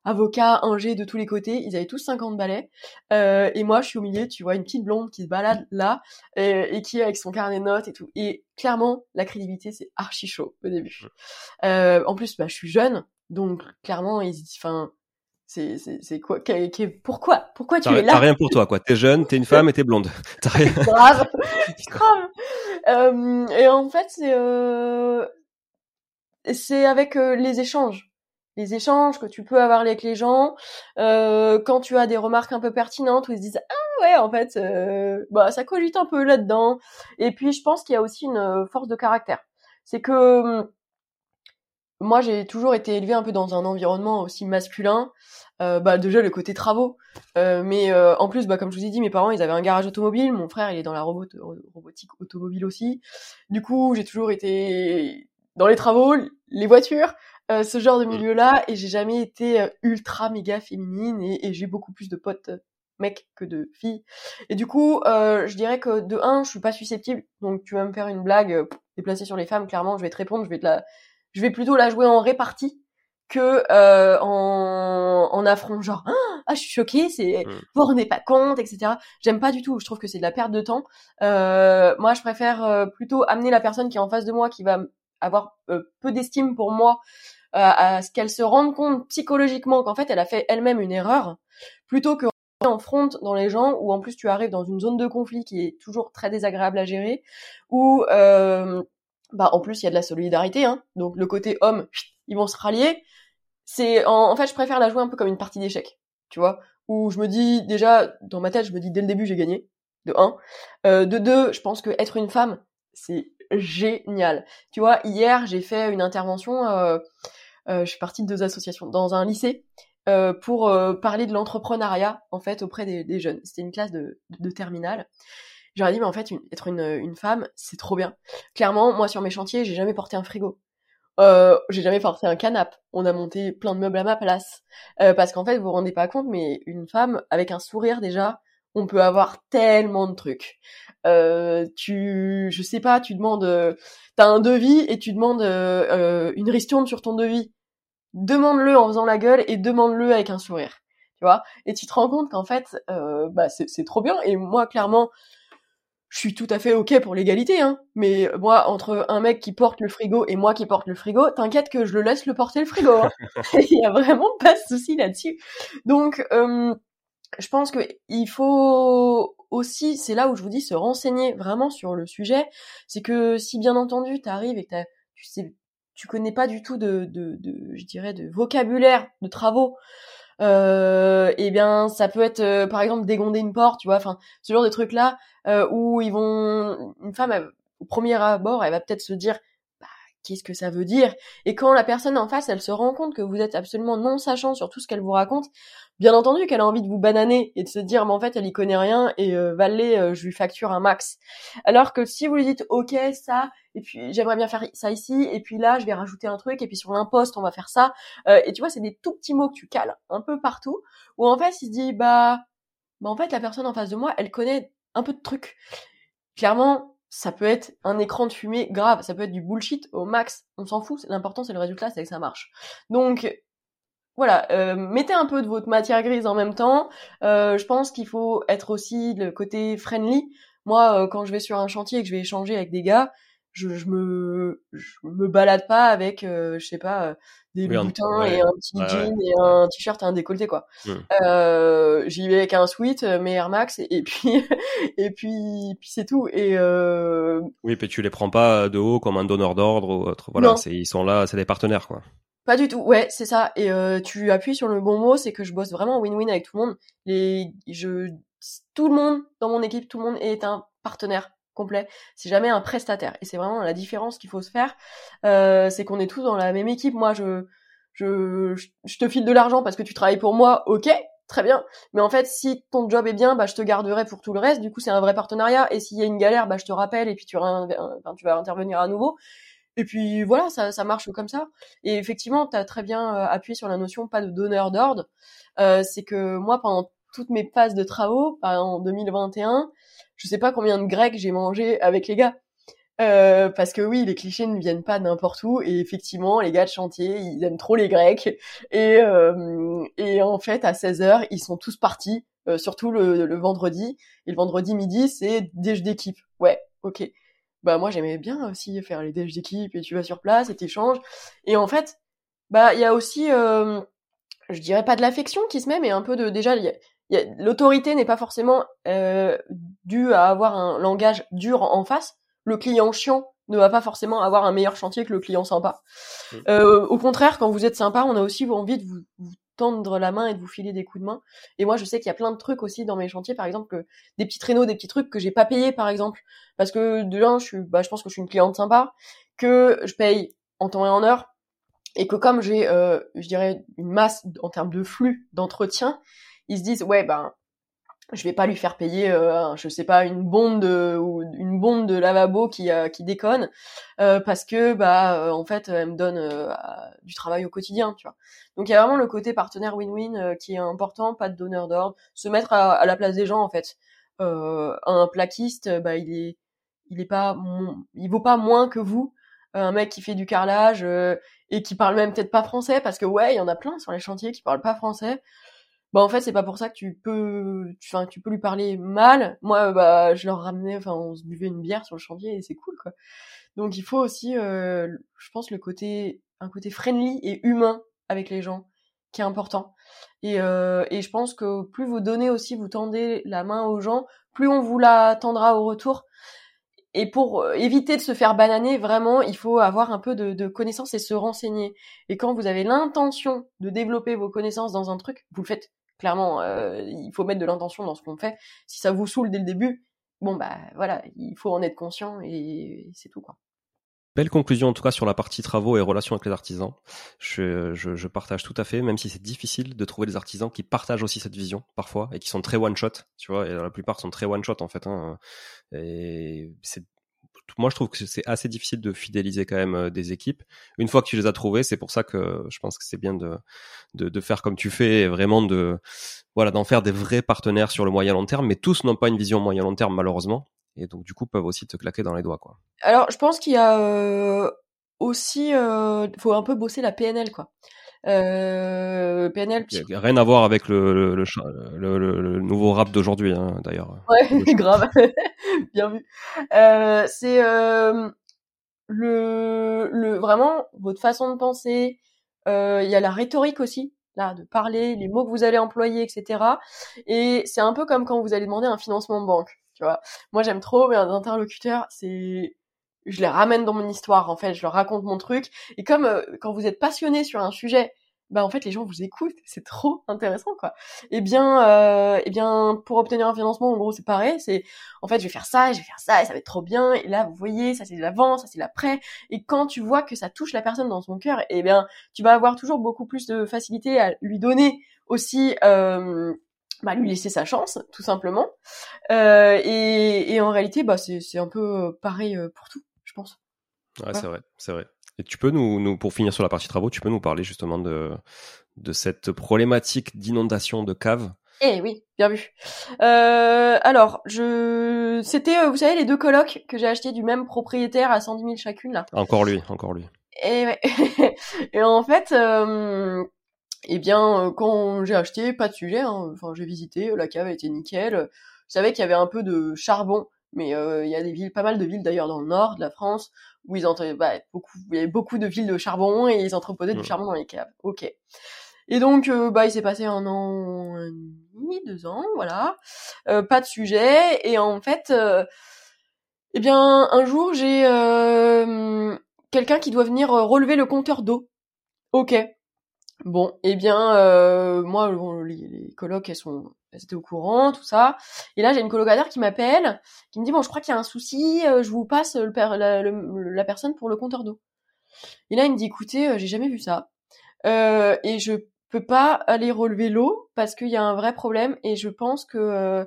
avocats, ingé de tous les côtés, ils avaient tous 50 balais euh, et moi je suis au milieu, tu vois une petite blonde qui se balade là et, qui est avec son carnet de notes et tout et clairement la crédibilité c'est archi chaud au début. Euh, en plus bah je suis jeune donc clairement ils enfin c'est c'est quoi pourquoi pourquoi tu es là? T'as rien pour toi quoi. T'es jeune, t'es une femme et t'es blonde. T'as rien. Grave, grave. Euh, et en fait c'est euh, c'est avec euh, les échanges, les échanges que tu peux avoir avec les gens euh, quand tu as des remarques un peu pertinentes où ils se disent ah ouais en fait euh, bah ça cogite un peu là-dedans. Et puis je pense qu'il y a aussi une force de caractère. C'est que hum, moi j'ai toujours été élevée un peu dans un environnement aussi masculin. Euh, bah déjà le côté travaux. Euh, mais euh, en plus bah comme je vous ai dit mes parents ils avaient un garage automobile. Mon frère il est dans la robot robotique automobile aussi. Du coup j'ai toujours été dans les travaux les voitures euh, ce genre de mmh. milieu là et j'ai jamais été euh, ultra méga féminine. Et, et j'ai beaucoup plus de potes mecs que de filles. Et du coup je dirais que de un je suis pas susceptible. Donc tu vas me faire une blague déplacée sur les femmes clairement je vais te répondre je vais te la je vais plutôt la jouer en répartie que euh, en, en affront. Genre ah je suis choquée c'est mm. vous vous rendez pas compte etc j'aime pas du tout je trouve que c'est de la perte de temps. Euh, moi je préfère euh, plutôt amener la personne qui est en face de moi qui va avoir euh, peu d'estime pour moi euh, à ce qu'elle se rende compte psychologiquement qu'en fait elle a fait elle-même une erreur plutôt que en front dans les gens où en plus tu arrives dans une zone de conflit qui est toujours très désagréable à gérer où euh, bah en plus il y a de la solidarité hein. donc le côté homme ils vont se rallier. C'est en, fait je préfère la jouer un peu comme une partie d'échecs tu vois. Où je me dis déjà dans ma tête je me dis dès le début j'ai gagné de 1 euh, de 2 je pense que être une femme c'est génial. Tu vois hier j'ai fait une intervention euh, euh, je suis partie de deux associations dans un lycée euh, pour euh, parler de l'entrepreneuriat en fait auprès des, jeunes. C'était une classe de, de, de terminale J'aurais dit, mais en fait, être une, une femme, c'est trop bien. Clairement, moi, sur mes chantiers, j'ai jamais porté un frigo. Euh, j'ai jamais porté un canapé. On a monté plein de meubles à ma place. Euh, parce qu'en fait, vous vous rendez pas compte, mais une femme, avec un sourire déjà, on peut avoir tellement de trucs. Euh, tu, je sais pas, tu demandes, euh, t'as un devis et tu demandes euh, une ristourne sur ton devis. Demande-le en faisant la gueule et demande-le avec un sourire. Tu vois? Et tu te rends compte qu'en fait, bah c'est trop bien. Et moi, clairement, je suis tout à fait ok pour l'égalité, hein. Mais moi, entre un mec qui porte le frigo et moi qui porte le frigo, t'inquiète que je le laisse le porter le frigo. Hein. Il y a vraiment pas de souci là-dessus. Donc, euh, je pense que il faut aussi, c'est là où je vous dis, se renseigner vraiment sur le sujet. C'est que si bien entendu t'arrives et que tu sais, tu connais pas du tout de, de, de, je dirais, de vocabulaire de travaux euh, eh bien ça peut être euh, par exemple dégonder une porte, tu vois, enfin ce genre de trucs là euh, où ils vont une femme au premier abord, elle va peut-être se dire qu'est-ce que ça veut dire Et quand la personne en face, elle se rend compte que vous êtes absolument non sachant sur tout ce qu'elle vous raconte, bien entendu qu'elle a envie de vous bananer et de se dire mais en fait elle y connaît rien et euh, Valet, euh, je lui facture un max. Alors que si vous lui dites ok ça et puis j'aimerais bien faire ça ici et puis là je vais rajouter un truc et puis sur l'imposte on va faire ça euh, et tu vois c'est des tout petits mots que tu cales un peu partout où en fait il se dit bah bah en fait la personne en face de moi elle connaît un peu de trucs. Clairement ça peut être un écran de fumée grave, ça peut être du bullshit au max, on s'en fout, l'important c'est le résultat, c'est que ça marche. Donc voilà, euh, mettez un peu de votre matière grise en même temps. Euh, je pense qu'il faut être aussi le côté friendly. Moi, euh, quand je vais sur un chantier et que je vais échanger avec des gars, je, je me je me balade pas avec, je sais pas, des boutins et un petit jean et un t-shirt et un décolleté quoi. Mmh. J'y vais avec un sweat, mes Air Max et, puis et puis puis c'est tout. Et oui, puis tu les prends pas de haut comme un donneur d'ordre ou autre. Voilà, c'est ils sont là, c'est des partenaires quoi. Pas du tout. Ouais, c'est ça. Et euh, tu appuies sur le bon mot, c'est que je bosse vraiment win-win avec tout le monde. Les, je, tout le monde dans mon équipe, tout le monde est un partenaire complet. C'est jamais un prestataire. Et c'est vraiment la différence qu'il faut se faire. Euh, c'est qu'on est tous dans la même équipe. Moi, je, je, je te file de l'argent parce que tu travailles pour moi. Ok, très bien. Mais en fait, si ton job est bien, bah, je te garderai pour tout le reste. Du coup, c'est un vrai partenariat. Et s'il y a une galère, bah, je te rappelle et puis tu, vas intervenir à nouveau. Et puis voilà, ça, ça marche comme ça. Et effectivement, tu as très bien euh, appuyé sur la notion pas de donneur d'ordre. Euh, c'est que moi, pendant toutes mes phases de travaux, en 2021, je sais pas combien de grecs j'ai mangé avec les gars. Euh, parce que oui, les clichés ne viennent pas n'importe où et effectivement, les gars de chantier, ils aiment trop les Grecs et euh, et en fait à 16 h ils sont tous partis, euh, surtout le, vendredi et le vendredi midi, c'est déj d'équipe. Ouais, ok. Bah moi j'aimais bien aussi faire les déj d'équipe et tu vas sur place et t'échanges et en fait bah il y a aussi je dirais pas de l'affection qui se met mais un peu de déjà l'autorité n'est pas forcément euh, due à avoir un langage dur en face le client chiant ne va pas forcément avoir un meilleur chantier que le client sympa. Mm. Euh, au contraire, quand vous êtes sympa, on a aussi envie de vous, tendre la main et de vous filer des coups de main. Et moi, je sais qu'il y a plein de trucs aussi dans mes chantiers, par exemple, que, des petits traîneaux, des petits trucs que j'ai pas payés, par exemple, parce que de l'un, je suis, bah, je pense que je suis une cliente sympa, que je paye en temps et en heure, et que comme j'ai, euh, je dirais, une masse en termes de flux d'entretien, ils se disent, ouais, ben, je vais pas lui faire payer euh, je sais pas une bombe de ou une bombe de lavabo qui euh, qui déconne euh, parce que bah euh, en fait elle me donne du travail au quotidien tu vois. Donc il y a vraiment le côté partenaire win-win qui est important pas de donneur d'ordre. Se mettre à, la place des gens en fait. Un plaquiste bah il est il est pas il vaut pas moins que vous. Un mec qui fait du carrelage et qui parle même peut-être pas français parce que ouais il y en a plein sur les chantiers qui parlent pas français bah en fait c'est pas pour ça que tu peux enfin tu, peux lui parler mal moi bah je leur ramenais enfin on se buvait une bière sur le chantier et c'est cool quoi donc il faut aussi euh, je pense le côté un côté friendly et humain avec les gens qui est important et euh, et je pense que plus vous donnez aussi vous tendez la main aux gens plus on vous la tendra au retour et pour euh, éviter de se faire bananer, vraiment, il faut avoir un peu de, de connaissances et se renseigner. Et quand vous avez l'intention de développer vos connaissances dans un truc, vous le faites. Clairement, euh, il faut mettre de l'intention dans ce qu'on fait. Si ça vous saoule dès le début, bon bah voilà, il faut en être conscient et c'est tout quoi. Belle conclusion en tout cas sur la partie travaux et relations avec les artisans. Je, je, partage tout à fait, même si c'est difficile de trouver des artisans qui partagent aussi cette vision parfois et qui sont très one shot, tu vois. Et la plupart sont très one shot en fait. Hein. Et c'est moi, je trouve que c'est assez difficile de fidéliser quand même euh, des équipes. Une fois que tu les as trouvées, c'est pour ça que je pense que c'est bien de, de, de, faire comme tu fais, et vraiment de voilà d'en faire des vrais partenaires sur le moyen long terme. Mais tous n'ont pas une vision moyen long terme malheureusement, et donc du coup peuvent aussi te claquer dans les doigts quoi. Alors, je pense qu'il y a euh, aussi, euh, faut un peu bosser la PNL quoi. Euh, PNL. Rien à voir avec le, le, le, le nouveau rap d'aujourd'hui, hein, d'ailleurs. Ouais, grave. Bien vu. Euh, c'est euh, le, le vraiment votre façon de penser. Euh, il y a la rhétorique aussi, là, de parler, les mots que vous allez employer, etc. Et c'est un peu comme quand vous allez demander un financement de banque. Tu vois. Moi, j'aime trop mes interlocuteurs. C'est je les ramène dans mon histoire en fait, je leur raconte mon truc. Et comme euh, quand vous êtes passionné sur un sujet, bah en fait les gens vous écoutent, c'est trop intéressant quoi. Et eh bien euh, et eh bien pour obtenir un financement en gros c'est pareil, c'est en fait je vais faire ça, je vais faire ça et ça va être trop bien. Et là vous voyez ça c'est l'avant, ça c'est l'après. Et quand tu vois que ça touche la personne dans son cœur, et eh bien tu vas avoir toujours beaucoup plus de facilité à lui donner aussi euh, bah, lui laisser sa chance, tout simplement. Euh, et, et, en réalité, bah, c'est un peu pareil pour tout pense. Ouais, c'est vrai, c'est vrai. Et tu peux nous, nous, pour finir sur la partie travaux, tu peux nous parler justement de, de cette problématique d'inondation de caves? Eh oui, bien vu. Euh, alors, je, c'était, euh, vous savez, les deux colocs que j'ai achetés du même propriétaire à 110 000 chacune là. Encore lui, encore lui. Et, ouais. et en fait, euh, eh bien, quand j'ai acheté, pas de sujet. Hein. Enfin, j'ai visité, la cave était nickel. Je savais qu'il y avait un peu de charbon mais euh, il y a des villes, pas mal de villes d'ailleurs dans le nord de la France où ils ont bah, beaucoup, il y avait beaucoup de villes de charbon et ils entreposaient du charbon dans les caves. Ok. Et donc, euh, bah, il s'est passé un an, un demi, deux ans, voilà, euh, pas de sujet. Et en fait, eh bien, un jour, j'ai quelqu'un qui doit venir relever le compteur d'eau. Ok. Bon, eh bien, euh, moi, les, les colocs, elles sont, elles étaient au courant, tout ça. Et là, j'ai une colocataire qui m'appelle, qui me dit bon, je crois qu'il y a un souci, euh, je vous passe la, personne pour le compteur d'eau. Et là, il me dit écoutez, euh, j'ai jamais vu ça, euh, et je peux pas aller relever l'eau parce qu'il y a un vrai problème, et je pense que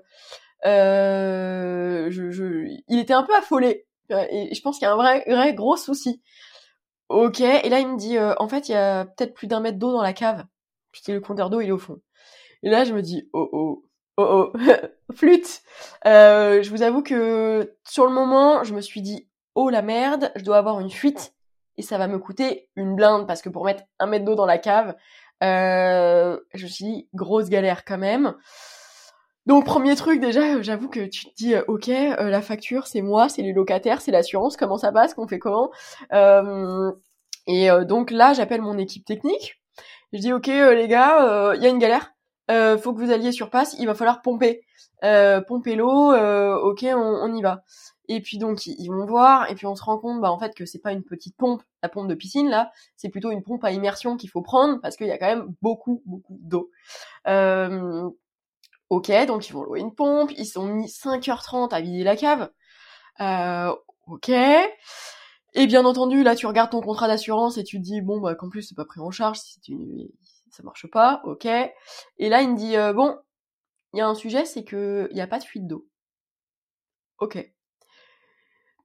il était un peu affolé, et je pense qu'il y a un vrai, gros souci. Ok, et là il me dit, en fait il y a peut-être plus d'un mètre d'eau dans la cave, puisque le compteur d'eau il est au fond. Et là je me dis, oh oh, oh oh, flûte. Euh, je vous avoue que sur le moment je me suis dit, oh la merde, je dois avoir une fuite et ça va me coûter une blinde parce que pour mettre un mètre d'eau dans la cave, euh, je me suis dit grosse galère quand même. Donc premier truc déjà, j'avoue que tu te dis euh, ok, euh, la facture c'est moi, c'est les locataires, c'est l'assurance, comment ça passe, qu'on fait comment euh, Et donc là j'appelle mon équipe technique, je dis ok les gars, il y a une galère, faut que vous alliez sur place, il va falloir pomper, pomper l'eau, ok on, y va. Et puis donc ils, vont voir et puis on se rend compte bah en fait que c'est pas une petite pompe, la pompe de piscine là, c'est plutôt une pompe à immersion qu'il faut prendre parce qu'il y a quand même beaucoup beaucoup d'eau. Euh, Ok, donc ils vont louer une pompe, ils sont mis 5h30 à vider la cave. Euh, ok. Et bien entendu, là tu regardes ton contrat d'assurance et tu te dis bon bah qu'en plus c'est pas pris en charge, si une... ça marche pas, ok. Et là il me dit euh, bon, il y a un sujet, c'est que il y a pas de fuite d'eau. Ok.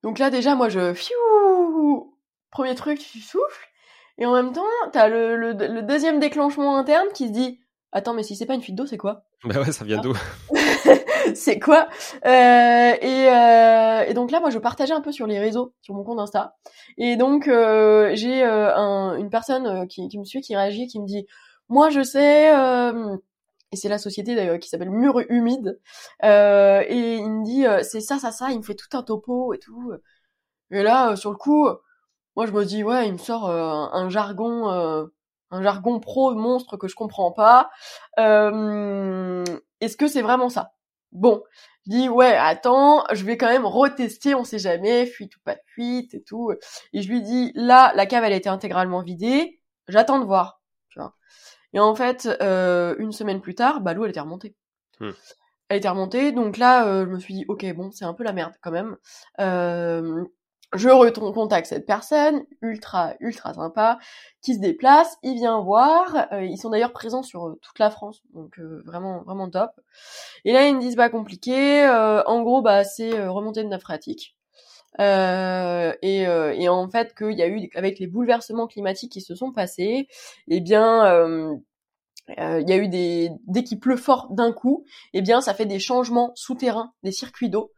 Donc là déjà moi je fiou premier truc tu souffles et en même temps t'as le, le, le deuxième déclenchement interne qui se dit attends mais si c'est pas une fuite d'eau c'est quoi? Bah ouais, ça vient d'où? C'est quoi? Euh, et, euh, et, donc là, moi, je partageais un peu sur les réseaux, sur mon compte Insta. Et donc, euh, j'ai un, une personne qui, qui, me suit, qui réagit, qui me dit, moi, je sais. et c'est la société d'ailleurs qui s'appelle Mur Humide. et il me dit, c'est ça, ça, ça. Il me fait tout un topo et tout. Et là, sur le coup, moi, je me dis, ouais, il me sort un jargon un jargon pro monstre que je comprends pas. Euh, est-ce que c'est vraiment ça? Bon, je dis ouais, attends, je vais quand même retester, on sait jamais, fuite ou pas fuite et tout. Et je lui dis là, la cave elle a été intégralement vidée, j'attends de voir, tu vois. Et en fait, euh, une semaine plus tard, bah l'eau elle était remontée. Hmm. Elle était remontée, donc là, euh, je me suis dit ok, bon, c'est un peu la merde quand même. Euh, je recontacte cette personne, ultra, ultra sympa, qui se déplace, il vient voir, euh, ils sont d'ailleurs présents sur euh, toute la France, donc euh, vraiment, vraiment top. Et là, ils me disent, bah, compliqué, en gros, bah, c'est remontée de nappe phréatique. Et, et, en fait, qu'il y a eu, avec les bouleversements climatiques qui se sont passés, eh bien, euh, il y a eu des dès qu'il pleut fort d'un coup, eh bien ça fait des changements souterrains des circuits d'eau.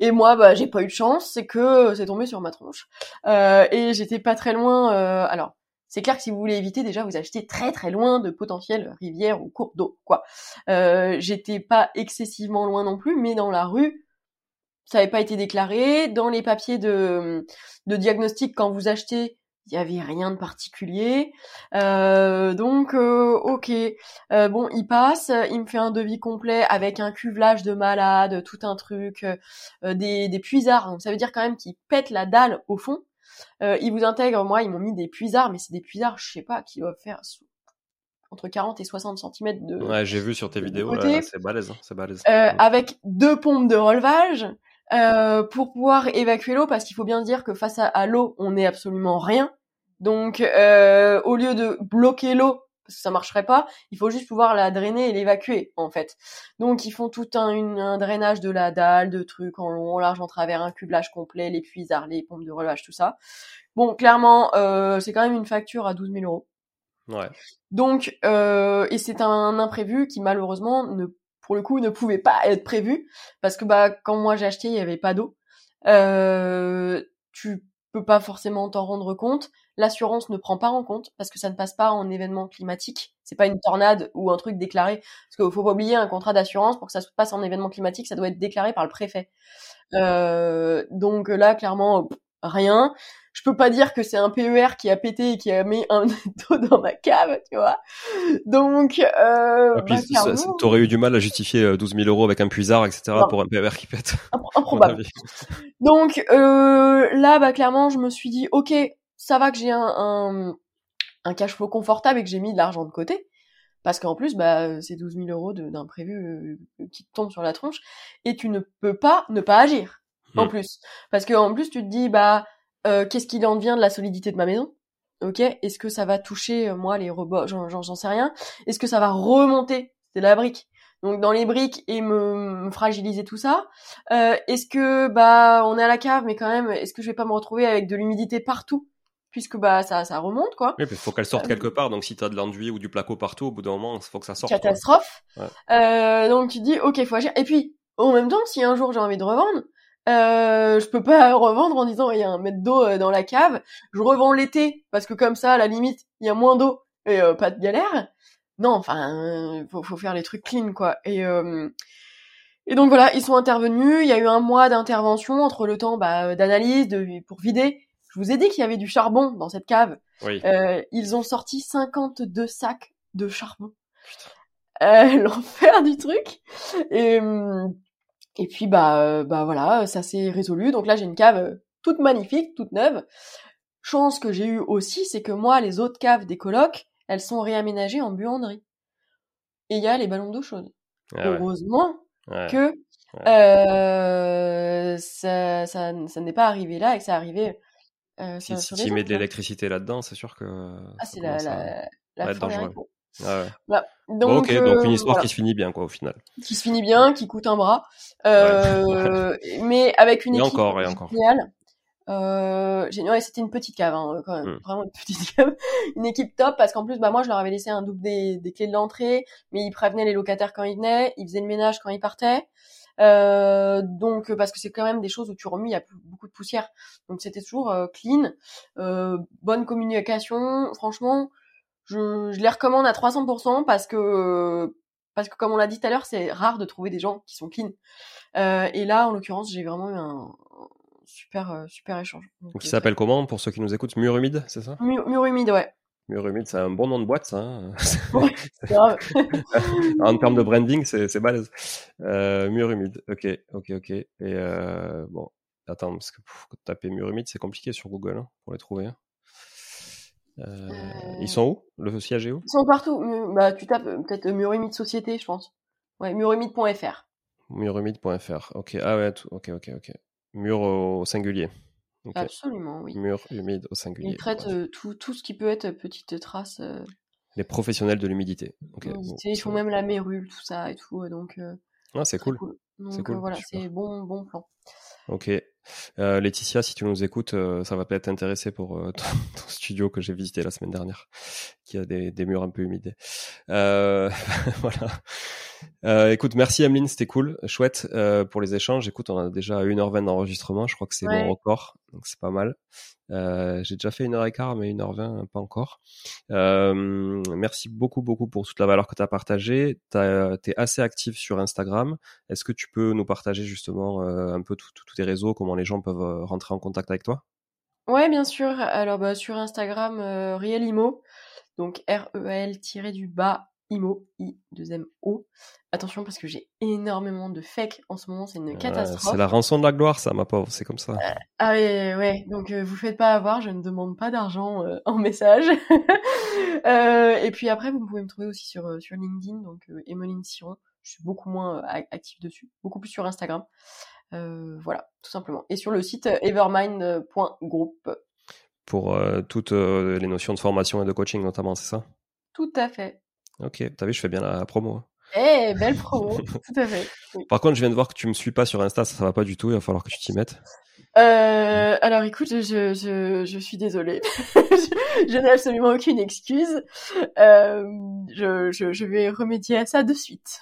Et moi, bah j'ai pas eu de chance, c'est que c'est tombé sur ma tronche. Euh, et j'étais pas très loin. Euh, alors c'est clair que si vous voulez éviter, déjà vous achetez très très loin de potentielles rivières ou cours d'eau, quoi. Euh, j'étais pas excessivement loin non plus, mais dans la rue, ça n'avait pas été déclaré. Dans les papiers de, de diagnostic, quand vous achetez il y avait rien de particulier. Euh, donc euh, ok, euh, bon il passe, il me fait un devis complet avec un cuvelage de malade, tout un truc, des, des puisards. Donc ça veut dire quand même qu'il pète la dalle au fond. il vous intègre, moi ils m'ont mis des puisards, mais c'est des puisards, je sais pas, qui doivent faire entre 40 et 60 cm de. Ouais, j'ai vu sur tes vidéos, c'est balèze, hein, c'est balèze. Avec deux pompes de relevage. Euh, pour pouvoir évacuer l'eau, parce qu'il faut bien dire que face à, l'eau, on n'est absolument rien. Donc, euh, au lieu de bloquer l'eau, parce que ça marcherait pas, il faut juste pouvoir la drainer et l'évacuer, en fait. Donc, ils font tout un, un, drainage de la dalle, de trucs en long, en large, en travers, un cublage complet, les puisards, les pompes de relevage, tout ça. Bon, clairement, euh, c'est quand même une facture à 12 000 euros. Ouais. Donc, euh, et c'est un imprévu qui malheureusement ne pour le coup ne pouvait pas être prévu parce que bah quand moi j'ai acheté il y avait pas d'eau. Euh, tu peux pas forcément t'en rendre compte. L'assurance ne prend pas en compte parce que ça ne passe pas en événement climatique. C'est pas une tornade ou un truc déclaré. Parce qu'il faut pas oublier un contrat d'assurance pour que ça se passe en événement climatique ça doit être déclaré par le préfet. Euh, donc là clairement rien je peux pas dire que c'est un PER qui a pété et qui a mis un taux dans ma cave, tu vois. Donc, euh, bah, t'aurais eu du mal à justifier 12 euh, 000 euros avec un puisard, etc. pour un PER qui pète. Improbable. Donc euh, là, bah clairement, je me suis dit, ok, ça va que j'ai un, un cash flow confortable et que j'ai mis de l'argent de côté, parce qu'en plus, bah, c'est 12 000 euros d'imprévu euh, qui te tombe sur la tronche, et tu ne peux pas ne pas agir, en hmm. plus. Parce qu'en plus, tu te dis, bah, euh, qu'est-ce qu'il en devient de la solidité de ma maison? Ok, est-ce que ça va toucher, euh, moi, les robots, j'en sais rien. Est-ce que ça va remonter? C'est la brique. Donc dans les briques et me, fragiliser tout ça. est-ce que bah on est à la cave, mais quand même, est-ce que je vais pas me retrouver avec de l'humidité partout? Puisque bah ça ça remonte quoi. Oui, il faut qu'elle sorte euh, quelque part. Donc si tu as de l'enduit ou du placo partout, au bout d'un moment, il faut que ça sorte. Catastrophe. Euh, donc tu dis ok, faut agir. Et puis en même temps, si un jour j'ai envie de revendre, euh, je peux pas revendre en disant il y a un mètre d'eau euh, dans la cave. Je revends l'été parce que comme ça, à la limite, il y a moins d'eau et pas de galère. Non, enfin, faut, faut faire les trucs clean quoi. Et et donc voilà, ils sont intervenus. Il y a eu un mois d'intervention entre le temps bah, d'analyse, de pour vider je vous ai dit qu'il y avait du charbon dans cette cave. Euh, ils ont sorti 52 sacs de charbon. Euh, L'enfer du truc. Et, hum, et puis bah bah voilà, ça s'est résolu. Donc là j'ai une cave toute magnifique, toute neuve. Chance que j'ai eu aussi, c'est que moi les autres caves des colocs, elles sont réaménagées en buanderie. Et il y a les ballons d'eau chaude. Ah Heureusement que euh, ça, ça, ça n'est pas arrivé là et que ça arrivé euh, si, tu mets de l'électricité là-dedans, c'est sûr que. Ah, c'est la, la, la dangereux. Ah ouais. Bah, donc, ok, donc une histoire qui se finit bien, quoi, au final. Qui se finit bien, qui coûte un bras, euh, mais avec une et équipe encore, et encore. géniale. Euh, c'était une petite cave, hein, quand même, mmh. vraiment une petite cave, une équipe top parce qu'en plus, bah moi, je leur avais laissé un double des, des clés de l'entrée, mais ils prévenaient les locataires quand ils venaient, ils faisaient le ménage quand ils partaient. Euh, donc parce que c'est quand même des choses où tu remues, il y a beaucoup de poussière. Donc c'était toujours euh, clean, euh, bonne communication. Franchement, je, je, les recommande à 300% parce que parce que comme on l'a dit tout à l'heure, c'est rare de trouver des gens qui sont clean. Euh, et là, en l'occurrence, j'ai vraiment eu un, super super échange. Donc, il s'appelle comment pour ceux qui nous écoutent? Mur humide, c'est ça? Mur humide, ouais. Mur humide, c'est un bon nom de boîte, ça. Hein. en termes de branding, c'est balèze. Euh, mur humide, ok, ok, ok. Et euh, bon, attends, parce que pour taper mur humide, c'est compliqué sur Google hein, pour les trouver. Hein. Euh, ils sont où? Le siège est où? Ils sont partout. Bah, tu tapes peut-être mur humide société, je pense. Ouais, murhumide.fr. Murhumide.fr, ok. Ah ouais, ok, ok, ok. Mur au singulier. Absolument, oui. Mur humide au singulier. Il traite euh, tout, tout ce qui peut être petite trace. Euh, Les professionnels de l'humidité. ils font même la mérule, tout ça et tout. Donc, euh, ah, c'est cool. Donc cool, voilà, c'est bon, bon plan. Ok. Laetitia, si tu nous écoutes, ça va peut-être t'intéresser pour ton, studio que j'ai visité la semaine dernière, qui a des, des murs un peu humides. voilà. Euh, écoute, merci Ameline, c'était cool, chouette euh, pour les échanges. Écoute, on a déjà 1h20 d'enregistrement, je crois que c'est bon record, donc c'est pas mal. Euh, j'ai déjà fait 1h15, mais 1h20, pas encore. Merci beaucoup, beaucoup pour toute la valeur que tu as partagée. Tu es assez actif sur Instagram. Est-ce que tu peux nous partager justement un peu tous tes réseaux, comment les gens peuvent rentrer en contact avec toi? Ouais, bien sûr. Alors, bah, sur Instagram, Rielimo, donc R-E-L-du-bas IMO, I, 2 M, O. Attention parce que j'ai énormément de fake en ce moment, c'est une catastrophe. c'est la rançon de la gloire, ça, ma pauvre, c'est comme ça. Euh, ah ouais, ouais, donc euh, vous faites pas avoir, je ne demande pas d'argent euh, en message. et puis après, vous pouvez me trouver aussi sur, sur LinkedIn, donc Emeline Siron. Je suis beaucoup moins active dessus, beaucoup plus sur Instagram. voilà, tout simplement. Et sur le site evermind.group. Pour toutes les notions de formation et de coaching notamment, c'est ça? Tout à fait. Ok, t'as vu, je fais bien la promo. Hein. Eh, belle promo, tout à fait. Par contre, je viens de voir que tu me suis pas sur Insta, ça, ça va pas du tout, il va falloir que tu t'y mettes. Euh, alors écoute, je, je, je suis désolée. je, n'ai absolument aucune excuse. Euh, je, vais remédier à ça de suite.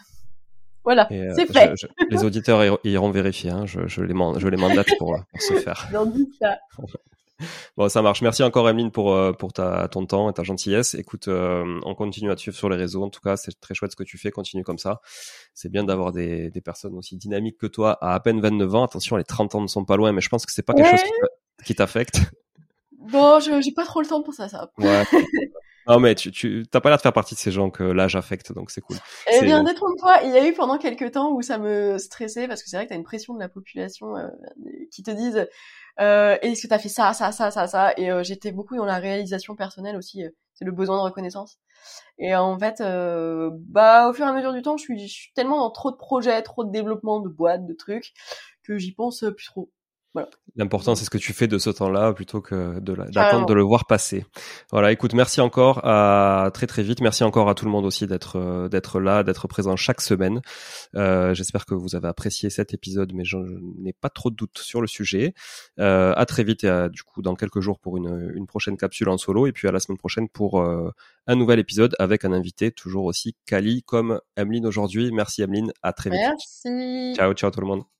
Voilà, euh, c'est fait. les auditeurs iront vérifier, hein. je, je, les, je les mandate pour, pour se faire. J'en doute ça. Bon, ça marche. Merci encore, Emeline, pour, euh, pour ta, ton temps et ta gentillesse. Écoute, euh, on continue à te suivre sur les réseaux. En tout cas, c'est très chouette ce que tu fais. Continue comme ça. C'est bien d'avoir des, des personnes aussi dynamiques que toi à à peine 29 ans. Attention, les 30 ans ne sont pas loin, mais je pense que c'est pas quelque chose qui t'affecte. Bon, je j'ai pas trop le temps pour ça, ça. Ouais. Non, mais tu, tu t'as pas l'air de faire partie de ces gens que l'âge affecte, donc c'est cool. Eh bien, détrompe-toi. Il y a eu pendant quelques temps où ça me stressait parce que c'est vrai que t'as une pression de la population euh, qui te disent euh, est-ce que t'as fait ça, ça, ça, ça, ça? Et euh, j'étais beaucoup dans la réalisation personnelle aussi. Euh, c'est le besoin de reconnaissance. Et en fait, euh, bah, au fur et à mesure du temps, je suis, je suis tellement dans trop de projets, trop de développement de boîtes, de trucs que j'y pense plus trop. L'important, c'est ce que tu fais de ce temps-là plutôt que d'attendre de le voir passer. Voilà, écoute, merci encore à très très vite. Merci encore à tout le monde aussi d'être euh, d'être là, d'être présent chaque semaine. Euh, J'espère que vous avez apprécié cet épisode, mais je, n'ai pas trop de doutes sur le sujet. Euh, à très vite et à, du coup dans quelques jours pour une, une prochaine capsule en solo et puis à la semaine prochaine pour euh, un nouvel épisode avec un invité toujours aussi quali comme Emeline aujourd'hui. Merci Emeline, à très vite. Merci. Ciao, ciao tout le monde.